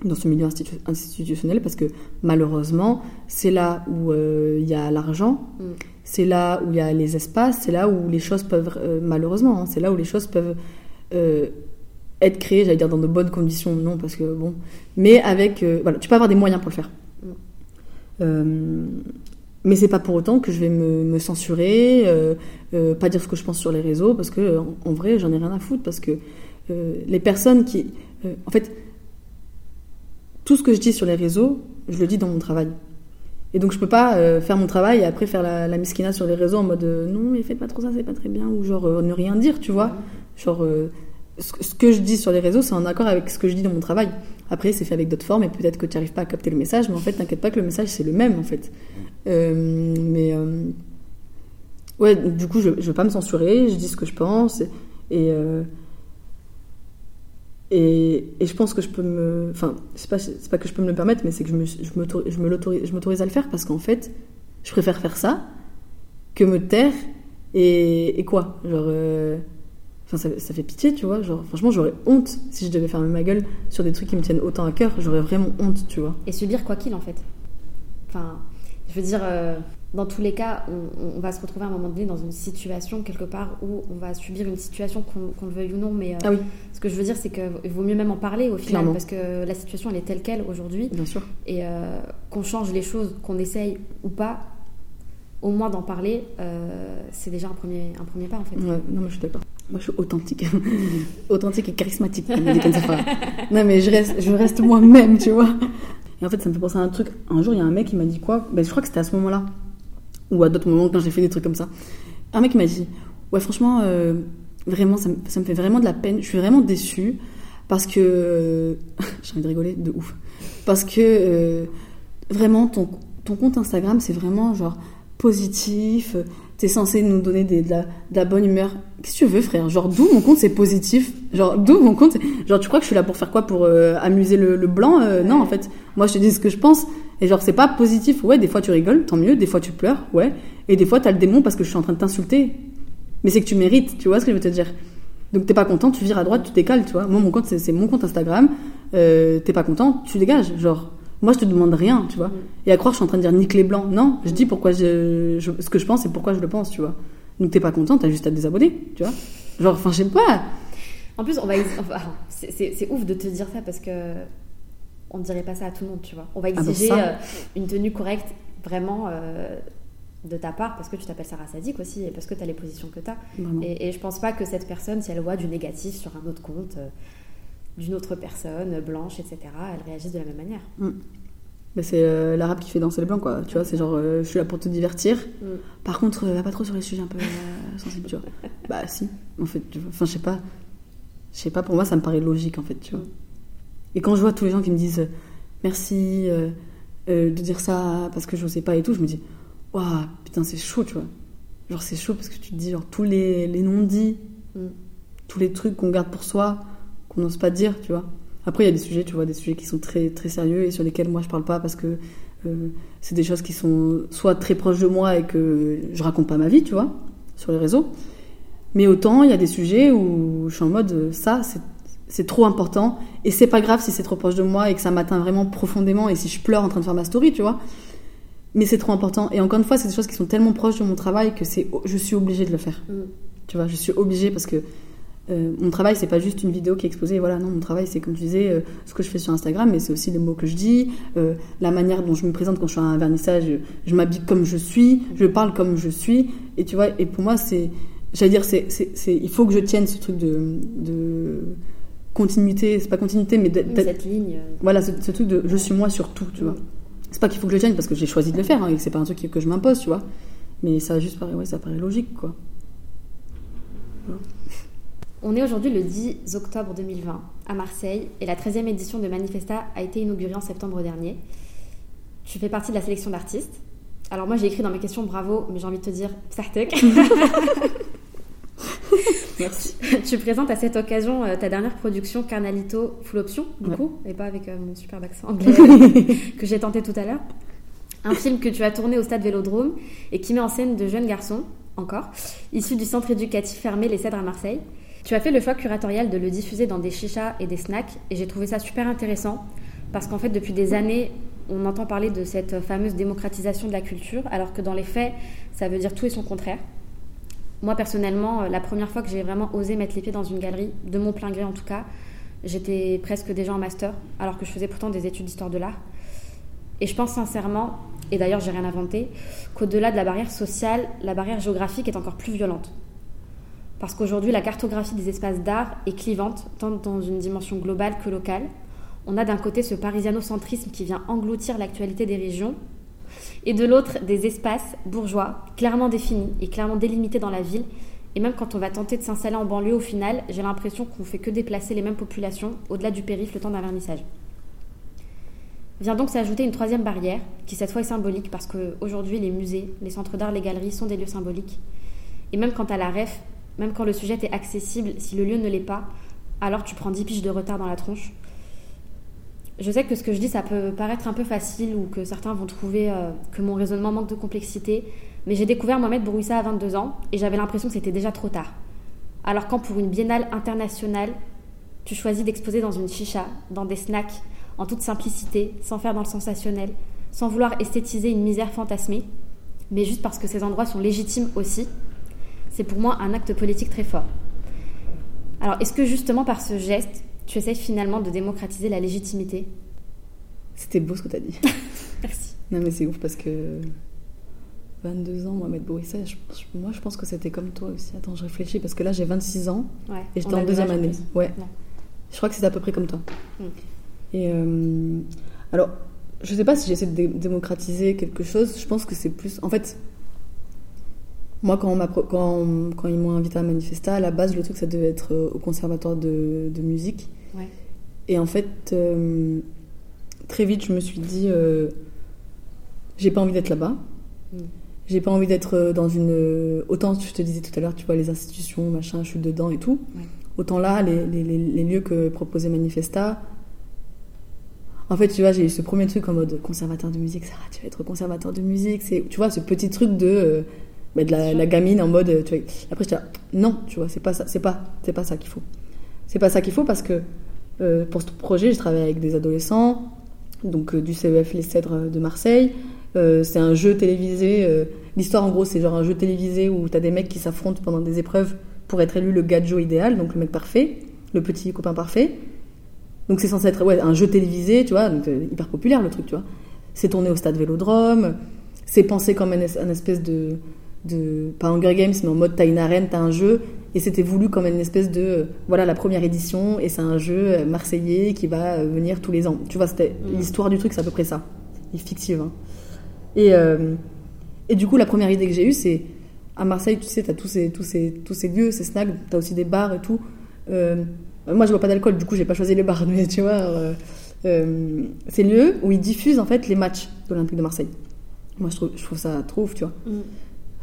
dans ce milieu institu- institutionnel parce que malheureusement c'est là où euh, il y a l'argent Mm. c'est là où il y a les espaces c'est là où les choses peuvent malheureusement hein, c'est là où les choses peuvent être créées j'allais dire dans de bonnes conditions non parce que bon mais avec euh, voilà tu peux avoir des moyens pour le faire Mm. Euh, mais c'est pas pour autant que je vais me, me censurer, euh, euh, pas dire ce que je pense sur les réseaux, parce que en, en vrai, j'en ai rien à foutre, parce que les personnes qui, en fait, tout ce que je dis sur les réseaux, je le dis dans mon travail. Et donc je peux pas euh, faire mon travail et après faire la, la miskina sur les réseaux en mode euh, non mais faites pas trop ça, c'est pas très bien, ou genre euh, ne rien dire, tu vois. Genre euh, ce, que je dis sur les réseaux, c'est en accord avec ce que je dis dans mon travail. Après, c'est fait avec d'autres formes et peut-être que tu n'arrives pas à capter le message, mais en fait, t'inquiète pas que le message c'est le même en fait. Euh, mais euh, ouais, du coup, je, je veux pas me censurer, je dis ce que je pense et, euh, Et, et, je pense que je peux me. Enfin, c'est pas, pas que je peux me le permettre, mais c'est que je, m'autorise, je m'autorise à le faire parce qu'en fait, je préfère faire ça que me taire et, et quoi? Genre. Enfin, ça, ça fait pitié, tu vois. Genre, franchement, j'aurais honte si je devais fermer ma gueule sur des trucs qui me tiennent autant à cœur. J'aurais vraiment honte, tu vois. Et subir quoi qu'il en fait. Enfin, je veux dire, euh, dans tous les cas, on, on va se retrouver à un moment donné dans une situation quelque part où on va subir une situation qu'on le veuille ou non. Mais euh, Ah oui, ce que je veux dire, c'est qu'il vaut mieux même en parler au final Clairement. parce que la situation elle est telle quelle aujourd'hui bien sûr. et euh, qu'on change les choses, qu'on essaye ou pas, au moins d'en parler, euh, c'est déjà un premier, un premier pas en fait. Ouais, non, mais je suis d'accord. Moi, je suis authentique. [laughs] authentique et charismatique. Non, mais je reste, je reste moi-même, tu vois. Et en fait, ça me fait penser à un truc. Un jour, il y a un mec qui m'a dit quoi? Ben, Je crois que c'était à ce moment-là. Ou à d'autres moments quand j'ai fait des trucs comme ça. Un mec m'a dit Ouais, franchement, euh, vraiment, ça me, ça me fait vraiment de la peine. Je suis vraiment déçue. Parce que. [laughs] j'ai envie de rigoler de ouf. Parce que. euh, vraiment, ton, ton compte Instagram, c'est vraiment genre positif. T'es censé nous donner des- de, la, de la bonne humeur. Qu'est-ce que tu veux, frère? Genre, d'où mon compte, c'est positif? Genre, d'où mon compte Genre, tu crois que je suis là pour faire quoi? Pour euh, amuser le, le blanc Euh, Non, en fait. Moi, je te dis ce que je pense. Et genre, c'est pas positif. Ouais, des fois, tu rigoles, tant mieux. Des fois, tu pleures, ouais. Et des fois, t'as le démon parce que je suis en train de t'insulter. Mais c'est que tu mérites, tu vois ce que je veux te dire? Donc, t'es pas content, tu vires à droite, tu décales, tu vois. Moi, mon compte, c'est c'est mon compte Instagram. Euh, t'es pas content, tu dégages. Genre, moi, je te demande rien, tu vois. Mm. Et à croire je suis en train de dire nique les blancs. Non, je dis pourquoi je, je- ce que je pense et pourquoi je le pense, tu vois. Donc t'es pas content, t'as juste à te désabonner, tu vois. Genre, enfin, je sais pas. En plus, on va, enfin, c'est- ouf de te dire ça parce que on ne dirait pas ça à tout le monde, tu vois. On va bah exiger euh, une tenue correcte vraiment euh, de ta part parce que tu t'appelles Sarah Sadik aussi et parce que tu as les positions que tu as. Et, et je pense pas que cette personne, si elle voit du négatif sur un autre compte euh, d'une autre personne, blanche, etc., elle réagisse de la même manière. Mais c'est euh, l'arabe qui fait danser les blancs, quoi. Tu vois, c'est genre, euh, je suis là pour te divertir. Mm. Par contre, euh, va pas trop sur les sujets un peu euh, [laughs] sensibles, tu vois. Bah, si, en fait. Enfin, je sais pas. Je sais pas, pour moi, ça me paraît logique, en fait, tu vois. Mm. Et quand je vois tous les gens qui me disent merci de dire ça parce que je sais pas et tout, je me dis, waouh, putain, c'est chaud, tu vois. Genre, c'est chaud parce que tu te dis, genre, tous les, les non-dits, Mm. tous les trucs qu'on garde pour soi, qu'on n'ose pas dire, tu vois. Après, il y a des sujets, tu vois, des sujets qui sont très, très sérieux et sur lesquels moi je parle pas parce que euh, c'est des choses qui sont soit très proches de moi et que je raconte pas ma vie, tu vois, sur les réseaux. Mais autant, il y a des sujets où je suis en mode, ça, c'est- c'est trop important et c'est pas grave si c'est trop proche de moi et que ça m'atteint vraiment profondément et si je pleure en train de faire ma story, tu vois. Mais c'est trop important. Et encore une fois, c'est des choses qui sont tellement proches de mon travail que c'est, je suis obligée de le faire. Mm. Tu vois, je suis obligée parce que euh, mon travail, c'est pas juste une vidéo qui est exposée. Voilà, non, mon travail, c'est comme tu disais, euh, ce que je fais sur Instagram, mais c'est aussi les mots que je dis, euh, la manière dont je me présente quand je suis à un vernissage. Je, je m'habille comme je suis, je parle comme je suis. Et tu vois, et pour moi, c'est, j'allais dire, c'est, il faut que je tienne ce truc de, de continuité. C'est pas continuité, mais Mais d'être- cette ligne. voilà, ce, ce truc de je suis moi sur tout, tu vois. C'est pas qu'il faut que je le tienne parce que j'ai choisi de le faire, hein, et que c'est pas un truc que je m'impose, tu vois. Mais ça juste paraît, ouais, ça paraît logique, quoi. On est aujourd'hui le 10 octobre 2020 à Marseille et la 13e édition de Manifesta a été inaugurée en septembre dernier. Tu fais partie de la sélection d'artistes. Alors moi j'ai écrit dans mes questions bravo, mais j'ai envie de te dire Sartek. [laughs] Merci. tu présentes à cette occasion euh, ta dernière production Carnalito Full Option, du Ouais. coup, et pas avec euh, mon superbe accent [laughs] anglais que j'ai tenté tout à l'heure. Un film que tu as tourné au stade Vélodrome et qui met en scène de jeunes garçons, encore, issus du centre éducatif fermé Les Cèdres à Marseille. Tu as fait le choix curatorial de le diffuser dans des chichas et des snacks et j'ai trouvé ça super intéressant parce qu'en fait depuis des années on entend parler de cette fameuse démocratisation de la culture alors que dans les faits ça veut dire tout et son contraire. Moi personnellement, euh, la première fois que j'ai vraiment osé mettre les pieds dans une galerie, de mon plein gré en tout cas, j'étais presque déjà en master alors que je faisais pourtant des études d'histoire de l'art. Et je pense sincèrement, et d'ailleurs j'ai rien inventé, qu'au-delà de la barrière sociale, la barrière géographique est encore plus violente. Parce qu'aujourd'hui, la cartographie des espaces d'art est clivante, tant dans une dimension globale que locale. On a d'un côté ce parisianocentrisme qui vient engloutir l'actualité des régions, et de l'autre des espaces bourgeois, clairement définis et clairement délimités dans la ville. Et même quand on va tenter de s'installer en banlieue, au final, j'ai l'impression qu'on fait que déplacer les mêmes populations au-delà du périph' le temps d'un vernissage. Vient donc s'ajouter une troisième barrière, qui cette fois est symbolique, parce qu'aujourd'hui, les musées, les centres d'art, les galeries sont des lieux symboliques. Et même quant à la ref, même quand le sujet est accessible, si le lieu ne l'est pas, alors tu prends 10 piges de retard dans la tronche. Je sais que ce que je dis, ça peut paraître un peu facile ou que certains vont trouver euh, que mon raisonnement manque de complexité, mais j'ai découvert Mohamed Bourouissa à 22 ans et j'avais l'impression que c'était déjà trop tard. Alors quand pour une biennale internationale, tu choisis d'exposer dans une chicha, dans des snacks, en toute simplicité, sans faire dans le sensationnel, sans vouloir esthétiser une misère fantasmée, mais juste parce que ces endroits sont légitimes aussi, c'est pour moi un acte politique très fort. Alors, est-ce que justement par ce geste, tu essayes finalement de démocratiser la légitimité? C'était beau ce que tu as dit. [laughs] Merci. Non, mais c'est ouf parce que 22 ans, Mohamed Bourissa, moi je pense que c'était comme toi aussi. Attends, je réfléchis parce que là j'ai 26 ans Ouais, et j'étais en deuxième année. Ouais. Je crois que c'était à peu près comme toi. Mm. Et euh, alors, je sais pas si j'essaie de dé- démocratiser quelque chose. Je pense que c'est plus. En fait, moi, quand, on m'a pro- quand, quand ils m'ont invité à manifester, à la base, le truc, ça devait être euh, au conservatoire de, de musique. Ouais. Et en fait, euh, très vite, je me suis dit, euh, j'ai pas envie d'être là-bas. Mm. J'ai pas envie d'être euh, dans une. Autant, je te disais tout à l'heure, tu vois, les institutions, machin, je suis dedans et tout. Ouais. Autant là, les, les- les- les lieux que proposait Manifesta. En fait, tu vois, j'ai eu ce premier truc en mode conservateur de musique, Sarah, tu vas être conservateur de musique. Tu vois, ce petit truc de, euh, bah, de la, gamine en mode. euh, Tu vois. Après, j'étais là, non, tu vois, c'est pas ça, c'est pas, c'est pas ça qu'il faut. C'est pas ça qu'il faut parce que euh, pour ce projet, je travaille avec des adolescents, donc euh, du CEF Les Cèdres de Marseille. Euh, c'est un jeu télévisé. L'histoire, en gros, c'est genre un jeu télévisé où t'as des mecs qui s'affrontent pendant des épreuves pour être élu le gadjo idéal, donc le mec parfait, le petit copain parfait. Donc c'est censé être ouais, un jeu télévisé, tu vois, donc, hyper populaire le truc, tu vois. C'est tourné au stade Vélodrome, c'est pensé comme un, es- un espèce de, de. Pas Hunger Games, mais en mode t'as une arène, t'as un jeu, et c'était voulu comme une espèce de. euh, Voilà la première édition, et c'est un jeu euh, marseillais qui va euh, venir tous les ans. Tu vois, c'était Mm. l'histoire du truc, c'est à peu près ça. Fictive. hein. Et, euh, et du coup, la première idée que j'ai eue, c'est à Marseille, tu sais, t'as tous ces, tous, ces, tous ces lieux, ces snacks, t'as aussi des bars et tout. Moi, je bois pas d'alcool, du coup, j'ai pas choisi les bars, [laughs] mais tu vois, ces lieux où ils diffusent en fait les matchs de l'Olympique de Marseille. Moi, je trouve, je trouve ça trop ouf, tu vois. Mm.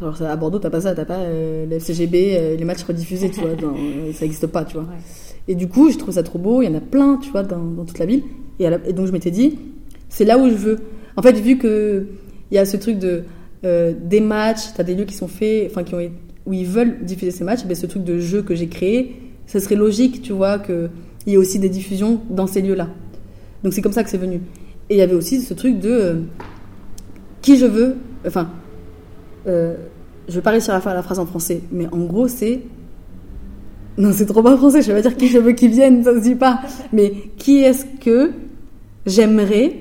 Alors, ça, à Bordeaux, t'as pas ça, t'as pas euh, le FCGB, euh, les matchs rediffusés, tu vois, [laughs] dans- euh, ça existe pas, tu vois. Ouais. Et du coup, je trouve ça trop beau. Il y en a plein, tu vois, dans, dans toute la ville. Et, la- et donc, je m'étais dit, c'est là où je veux. En fait, vu que il y a ce truc de euh, des matchs, t'as des lieux qui sont faits, enfin, qui ont, où ils veulent diffuser ces matchs, ben, ce truc de jeu que j'ai créé, ce serait logique, tu vois, qu'il y ait aussi des diffusions dans ces lieux-là. Donc, c'est comme ça que c'est venu. Et il y avait aussi ce truc de qui je veux, enfin, euh, je vais pas réussir à faire la phrase en français, mais en gros, c'est non, c'est trop pas français, je vais pas dire qui je veux qu'ils viennent, ça se dit pas. Mais qui est-ce que j'aimerais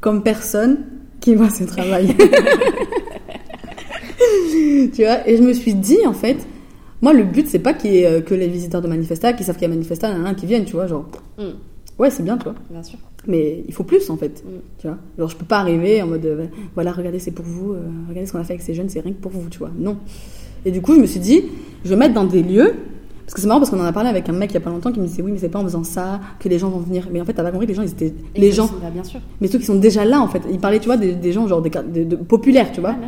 comme personne qui voit ce travail? [laughs] Tu vois Et je me suis dit, en fait, moi, le but, c'est pas qu'il y ait euh, que les visiteurs de Manifesta qui savent qu'il y a Manifesta, il y en a un qui viennent, tu vois, genre, Mm. ouais, c'est bien, tu vois. Bien sûr. Mais il faut plus, en fait, Mm. tu vois? Genre, je peux pas arriver en mode, euh, voilà, regardez, c'est pour vous, euh, regardez ce qu'on a fait avec ces jeunes, c'est rien que pour vous, tu vois. Non. Et du coup, je me suis dit, je vais mettre dans des lieux parce que c'est marrant parce qu'on en a parlé avec un mec il y a pas longtemps qui me disait oui mais c'est pas en faisant ça que les gens vont venir mais en fait t'as pas compris que les gens ils étaient Et les gens c'est- bah, bien sûr. mais ceux qui sont déjà là en fait il parlait tu vois des, des gens genre des, populaires tu vois Voilà.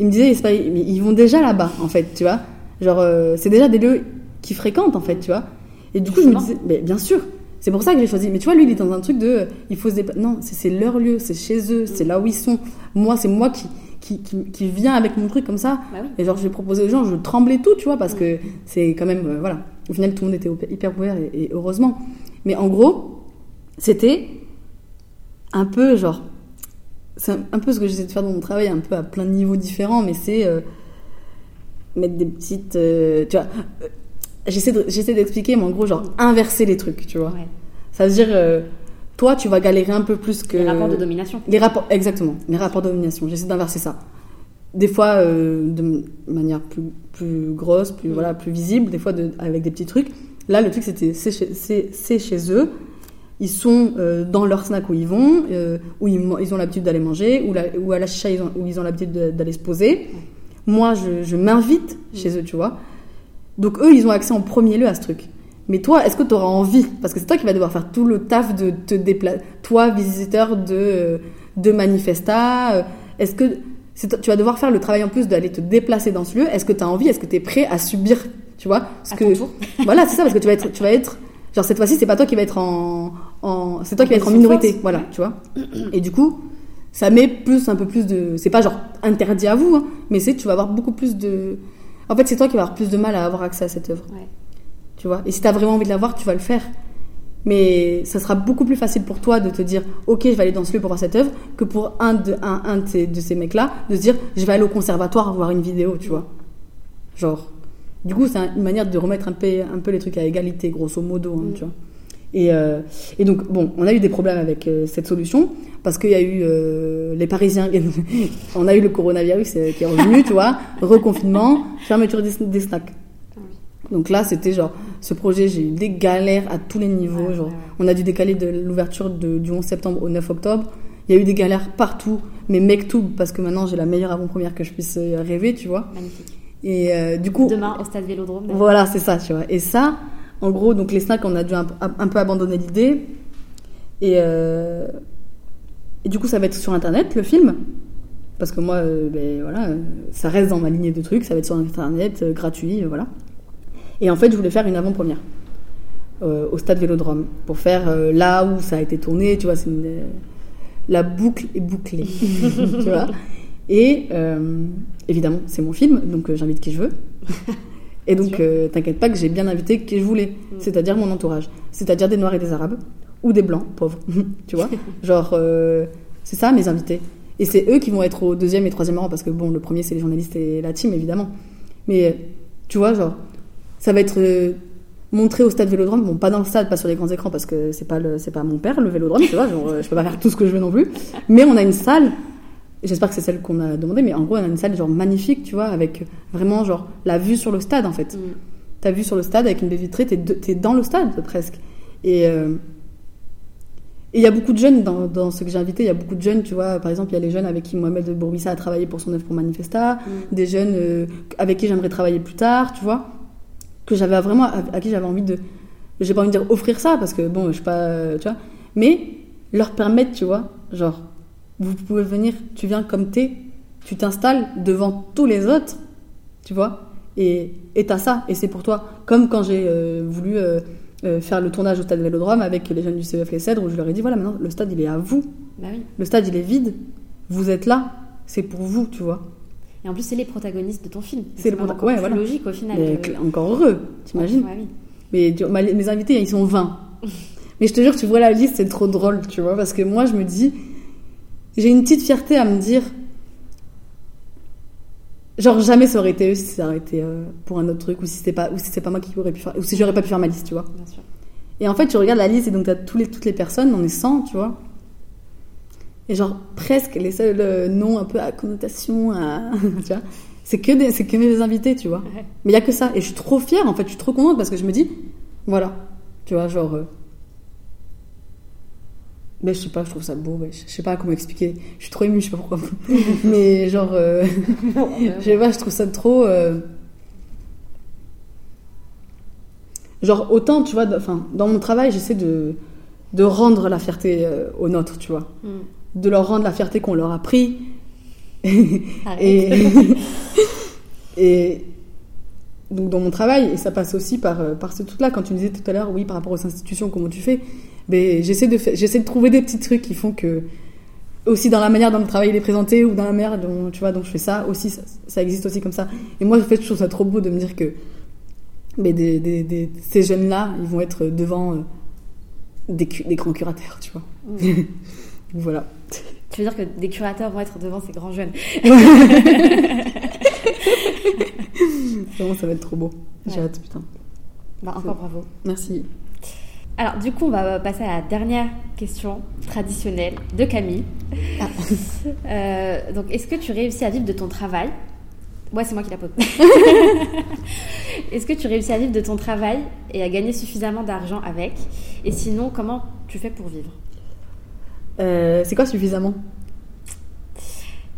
il me disait pas- mais ils vont déjà là-bas en fait tu vois genre euh, c'est déjà des lieux qu'ils fréquentent en fait tu vois et du coup je me disais mais bien sûr c'est pour ça que j'ai choisi mais tu vois lui il est dans un truc de il faut se non c'est leur lieu c'est chez eux c'est là où ils sont moi c'est moi qui qui, qui qui vient avec mon truc comme ça Bah oui. et genre, j'ai proposé aux gens, je tremblais tout, tu vois, parce que c'est quand même, euh, voilà. Au final, tout le monde était hyper ouvert et, et heureusement. Mais en gros, c'était un peu genre, c'est un, un peu ce que j'essaie de faire dans mon travail, un peu à plein de niveaux différents, mais c'est euh, mettre des petites, euh, tu vois. J'essaie de- j'essaie d'expliquer, mais en gros, genre inverser les trucs, tu vois. Ouais. Ça veut dire, euh, toi, tu vas galérer un peu plus que Les rapports de domination. les rapports, exactement, les rapports de domination. J'essaie d'inverser ça. Des fois euh, de manière plus, plus grosse, plus, Mm. voilà, plus visible, des fois de- avec des petits trucs. Là, le truc, c'était c'est chez, chez eux. Ils sont euh, dans leur snack où ils vont, où ils, ont l'habitude d'aller manger, ou, à la chicha ils ont- où ils ont l'habitude de- d'aller se poser. Moi, je, je m'invite chez eux, tu vois. Donc eux, ils ont accès en premier lieu à ce truc. Mais toi, est-ce que tu auras envie? Parce que c'est toi qui vas devoir faire tout le taf de te déplacer. Toi, visiteur de, de Manifesta, euh, est-ce que toi- tu vas devoir faire le travail en plus d'aller te déplacer dans ce lieu Est-ce que tu as envie? Est-ce que tu es prêt à subir? Tu vois? À que, tour. [laughs] Voilà, c'est ça, parce que tu vas être, tu vas être Genre cette fois-ci, c'est pas toi qui va être en, en c'est toi qui va être en minorité, voilà, tu vois? Et du coup, ça met plus un peu plus de, c'est pas genre interdit à vous, hein, mais c'est tu vas avoir beaucoup plus de, en fait, c'est toi qui vas avoir plus de mal à avoir accès à cette œuvre, Ouais. tu vois. Et si t'as vraiment envie de la voir, tu vas le faire. Mais ça sera beaucoup plus facile pour toi de te dire, ok, je vais aller dans ce lieu pour voir cette œuvre, que pour un de, un, un de ces, de ces mecs-là de se dire, je vais aller au conservatoire voir une vidéo, tu vois. Genre, du coup, c'est un- une manière de remettre un peu, un peu les trucs à égalité, grosso modo, hein, Mm. tu vois. Et, euh, et donc, bon, on a eu des problèmes avec euh, cette solution parce qu'il y a eu euh, les Parisiens, [laughs] on a eu le coronavirus qui est revenu, tu vois, reconfinement, fermeture des, des snacks. Donc là, c'était genre, ce projet, j'ai eu des galères à tous les niveaux. Ouais, genre, ouais, on a dû décaler de l'ouverture du 11 septembre au 9 octobre. Il y a eu des galères partout, mais mec tout, parce que maintenant j'ai la meilleure avant-première que je puisse rêver, tu vois. Magnifique. Et du coup, Demain au stade Vélodrome. voilà, c'est ça, tu vois. Et ça, en gros, donc les snacks, on a dû un, peu abandonner l'idée. Et, euh, et du coup, ça va être sur Internet, le film. Parce que moi, euh, ben, voilà, ça reste dans ma lignée de trucs. Ça va être sur Internet, euh, gratuit, voilà. Et en fait, je voulais faire une avant-première au stade Vélodrome pour faire là où ça a été tourné. Tu vois, une, la boucle est bouclée. [laughs] Et évidemment, c'est mon film, donc j'invite qui je veux. [laughs] Et donc, euh, t'inquiète pas que j'ai bien invité qui je voulais, c'est-à-dire mon entourage, c'est-à-dire des Noirs et des Arabes, ou des Blancs, pauvres, [laughs] tu vois. [laughs] Genre, euh, c'est ça mes invités. Et c'est eux qui vont être au deuxième et troisième rang, parce que bon, le premier c'est les journalistes et la team, évidemment. Mais tu vois, genre, ça va être euh, montré au stade Vélodrome, bon, pas dans le stade, pas sur les grands écrans, parce que c'est pas, le, c'est pas mon père, le Vélodrome, tu vois, genre, je peux pas faire tout ce que je veux non plus. Mais on a une salle, j'espère que c'est celle qu'on a demandé, mais en gros, on a une salle genre magnifique, tu vois, avec vraiment genre la vue sur le stade en fait. Mm. T'as vu sur le stade avec une baie vitrée, t'es, t'es dans le stade presque. Et euh, et il y a beaucoup de jeunes dans, dans ceux que j'ai invités, il y a beaucoup de jeunes, tu vois. Par exemple, il y a les jeunes avec qui Mohamed Bourbissa a travaillé pour son œuvre pour Manifesta, Mm. des jeunes euh, avec qui j'aimerais travailler plus tard, tu vois. Que j'avais vraiment, à, à qui j'avais envie de. J'ai pas envie de dire offrir ça, parce que bon, je sais pas, euh, tu vois. Mais leur permettre, tu vois, genre, vous pouvez venir, tu viens comme t'es, tu t'installes devant tous les autres, tu vois, et t'as ça, et c'est pour toi. Comme quand j'ai euh, voulu euh, euh, faire le tournage au stade Vélodrome avec les jeunes du CEF Les Cèdres, où je leur ai dit voilà, maintenant le stade il est à vous, Bah oui. le stade il est vide, vous êtes là, c'est pour vous, tu vois. Et en plus, c'est les protagonistes de ton film. C'est le encore ouais, plus voilà. logique au final. Mais que- cl- encore heureux, t'imagines Ouais, oui. Mais tu- mes invités, ils sont 20. [laughs] Mais je te jure, tu vois la liste, c'est trop drôle, tu vois, parce que moi, je me dis, j'ai une petite fierté à me dire, genre jamais ça aurait été eux si ça aurait été euh, pour un autre truc, ou si c'était pas, ou si c'est pas moi qui aurais pu faire, ou si j'aurais pas pu faire ma liste, tu vois. Bien sûr. Et en fait, tu regardes la liste et donc t'as tous les, toutes les personnes, on est 100, tu vois. Et genre presque les seuls euh, noms un peu à connotation, à, [laughs] tu vois, c'est que des, c'est que mes invités, tu vois. Ouais. Mais il y a que ça. Et je suis trop fière, en fait. Je suis trop contente parce que je me dis, voilà. Tu vois, genre. euh, Mais je sais pas, je trouve ça beau. ouais. Je sais pas comment expliquer. Je suis trop émue, je sais pas pourquoi. [laughs] Mais genre. euh, [laughs] je sais pas, je trouve ça trop. euh, Genre, autant, tu vois, enfin, dans mon travail, j'essaie de, de rendre la fierté euh, aux nôtres, tu vois. Mm. De leur rendre la fierté qu'on leur a pris. [laughs] Et, et donc dans mon travail, et ça passe aussi par, euh, par ce truc-là, quand tu me disais tout à l'heure, oui, par rapport aux institutions, comment tu fais, mais j'essaie de, j'essaie de trouver des petits trucs qui font que, aussi dans la manière dont le travail il est présenté, ou dans la manière dont, tu vois, dont je fais ça, aussi, ça, ça existe aussi comme ça. Et moi, en fait, je trouve ça trop beau de me dire que mais des, des- des- ces jeunes-là, ils vont être devant euh, des grands curateurs, tu vois. Mm. [laughs] voilà. Tu veux dire que des curateurs vont être devant ces grands jeunes [laughs] Vraiment, ça va être trop beau. J'ai Ouais. hâte, putain. Bah, encore bravo. Merci. Alors, du coup, on va passer à la dernière question traditionnelle de Camille. Ah. [laughs] Euh, donc, est-ce que tu réussis à vivre de ton travail? Ouais, c'est moi qui la pose. [laughs] est-ce que tu réussis à vivre de ton travail et à gagner suffisamment d'argent avec? Et sinon, comment tu fais pour vivre? Euh, c'est quoi suffisamment?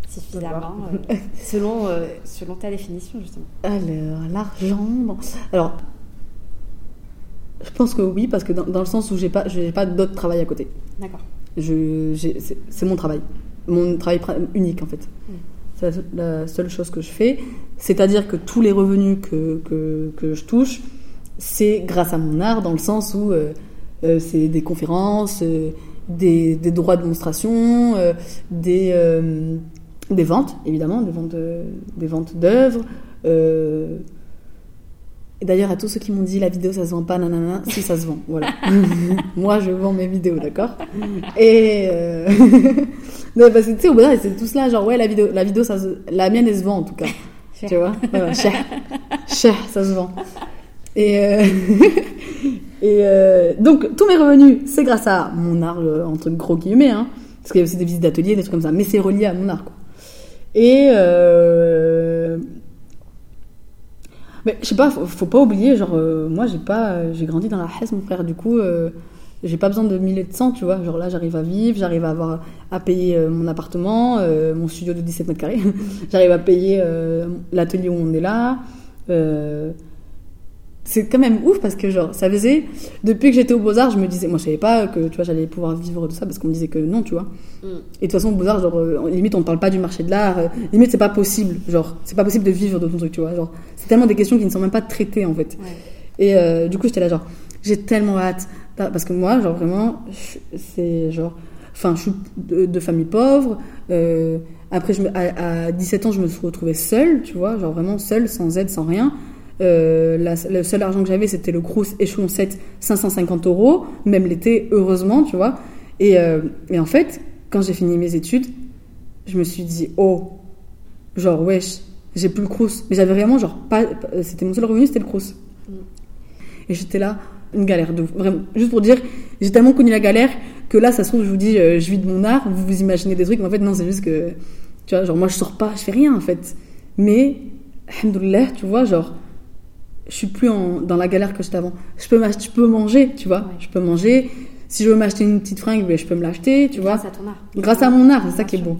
Suffisamment, euh, selon, euh, [laughs] selon ta définition, justement. Alors, l'argent. bon. Alors, je pense que oui, parce que dans, dans le sens où j'ai pas, j'ai pas d'autre travail à côté. D'accord. Je, c'est, mon travail, mon travail unique en fait. Mm. C'est la, la seule chose que je fais. C'est-à-dire que tous les revenus que, que, que je touche, c'est grâce à mon art dans le sens où euh, euh, c'est des conférences, euh, des, des droits de démonstration, des, des ventes, évidemment, des ventes, de- des ventes d'œuvres. Et d'ailleurs, à tous ceux qui m'ont dit la vidéo ça se vend pas, nanana, si ça se vend, voilà. [laughs] Moi, je vends mes vidéos, d'accord? Et. Euh... [laughs] non, parce que tu sais, au bout d'un c'est tout cela, genre, ouais, la vidéo, la vidéo ça se- la mienne, elle se vend en tout cas. tu vois? Voilà, cher. [laughs] Cher, ça se vend. Et, euh, et euh, donc, tous mes revenus, c'est grâce à mon art, entre gros guillemets, hein, parce qu'il y a aussi des visites d'atelier, des trucs comme ça, mais c'est relié à mon art, quoi. Et. Mais je sais pas, faut, faut pas oublier, genre, euh, moi, j'ai pas, euh, j'ai grandi dans la Hesse, mon frère, du coup, euh, j'ai pas besoin de 1000 et de 100, tu vois. Genre là, j'arrive à vivre, j'arrive à avoir, à payer euh, mon appartement, mon studio de 17 mètres carrés, [laughs] j'arrive à payer l'atelier où on est là. C'est quand même ouf parce que, genre, ça faisait, depuis que j'étais au Beaux-Arts, je me disais, moi, je savais pas que, tu vois, j'allais pouvoir vivre de ça parce qu'on me disait que non, tu vois. Mm. Et de toute façon, au Beaux-Arts, genre, euh, limite, on ne parle pas du marché de l'art. euh, limite, c'est pas possible. Genre, c'est pas possible de vivre de ton truc, tu vois. Genre, c'est tellement des questions qui ne sont même pas traitées, en fait. Ouais. Et euh, du coup, j'étais là, genre, j'ai tellement hâte. Parce que moi, genre, vraiment, c'est genre. Enfin, je suis de, de famille pauvre. après, je me- à, à 17 ans, je me suis retrouvée seule, tu vois, genre vraiment seule, sans aide, sans rien. Euh, la- le seul argent que j'avais, c'était le Crous échelon 7, 550 euros, même l'été, heureusement, tu vois. Et, euh, et en fait, quand j'ai fini mes études, je me suis dit, oh, genre, wesh, j'ai plus le Crous. Mais j'avais vraiment, genre, pas, pas- c'était mon seul revenu, c'était le Crous. Et j'étais là, une galère de. Vraiment, juste pour dire, j'ai tellement connu la galère que là, ça se trouve, je vous dis, euh, je vis de mon art, vous vous imaginez des trucs, mais en fait, non, c'est juste que, tu vois, genre, moi, je sors pas, je fais rien, en fait. Mais, alhamdoulilah, tu vois, genre, je suis plus en- dans la galère que j'étais avant. Je peux, je peux manger, tu vois, Ouais. je peux manger. Si je veux m'acheter une petite fringue, ben, je peux me l'acheter, tu vois. Grâce à ton art. Grâce à mon art, c'est ça qui est beau.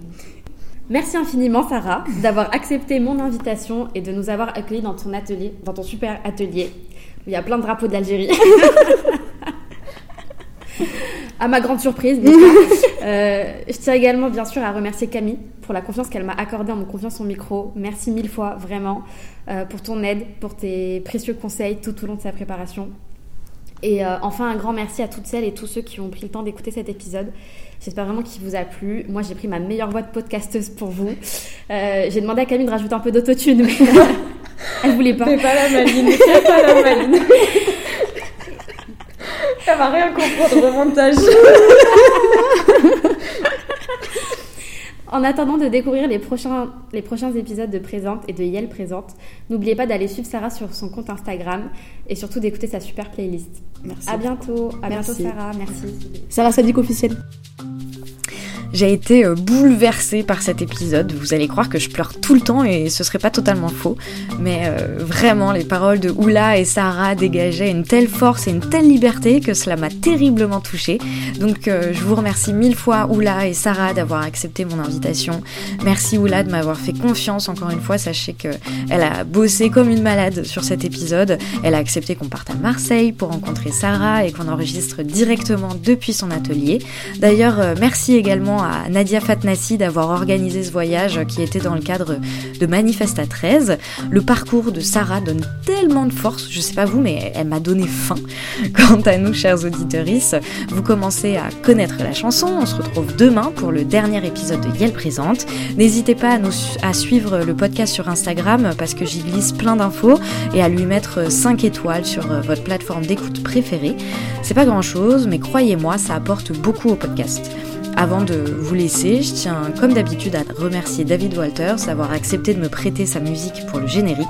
Merci infiniment Sarah d'avoir accepté mon invitation et de nous avoir accueillis dans ton atelier, dans ton super atelier où il y a plein de drapeaux d'Algérie. [laughs] à ma grande surprise. [laughs] Euh, je tiens également bien sûr à remercier Camille pour la confiance qu'elle m'a accordée en me confiant son micro. Merci mille fois vraiment euh, pour ton aide, pour tes précieux conseils tout au long de sa préparation. Et euh, enfin, un grand merci à toutes celles et tous ceux qui ont pris le temps d'écouter cet épisode. J'espère vraiment qu'il vous a plu. Moi, j'ai pris ma meilleure voix de podcasteuse pour vous. Euh, j'ai demandé à Camille de rajouter un peu d'autotune, mais [laughs] elle voulait pas. Fais pas la maline, pas la maline. [laughs] Elle va rien comprendre au montage. [laughs] En attendant de découvrir les prochains, les prochains épisodes de Présente et de Yel Présente, n'oubliez pas d'aller suivre Sarah sur son compte Instagram et surtout d'écouter sa super playlist. Merci. À bientôt, à Merci. bientôt Sarah, merci. Sarah Sadik officielle. J'ai été euh, bouleversée par cet épisode. Vous allez croire que je pleure tout le temps et ce serait pas totalement faux. Mais euh, vraiment, les paroles de Oula et Sarah dégageaient une telle force et une telle liberté que cela m'a terriblement touchée. Donc euh, je vous remercie mille fois Oula et Sarah d'avoir accepté mon invitation. Merci Oula de m'avoir fait confiance encore une fois. Sachez que elle a bossé comme une malade sur cet épisode. Elle a accepté qu'on parte à Marseille pour rencontrer Sarah et qu'on enregistre directement depuis son atelier. D'ailleurs, merci également à Nadia Fatnassi d'avoir organisé ce voyage qui était dans le cadre de Manifesta 13. Le parcours de Sarah donne tellement de force, je sais pas vous, mais elle m'a donné faim. [laughs] Quant à nous, chers auditorices, vous commencez à connaître la chanson. On se retrouve demain pour le dernier épisode de Yel Présente. N'hésitez pas à, nous, suivre le podcast sur Instagram parce que j'y glisse plein d'infos et à lui mettre 5 étoiles sur euh, votre plateforme d'écoute préférée. C'est pas grand chose, mais croyez-moi, ça apporte beaucoup au podcast. Avant de vous laisser, je tiens comme d'habitude à remercier David Walters d'avoir accepté de me prêter sa musique pour le générique.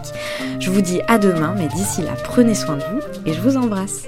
Je vous dis à demain, mais d'ici là, prenez soin de vous et je vous embrasse.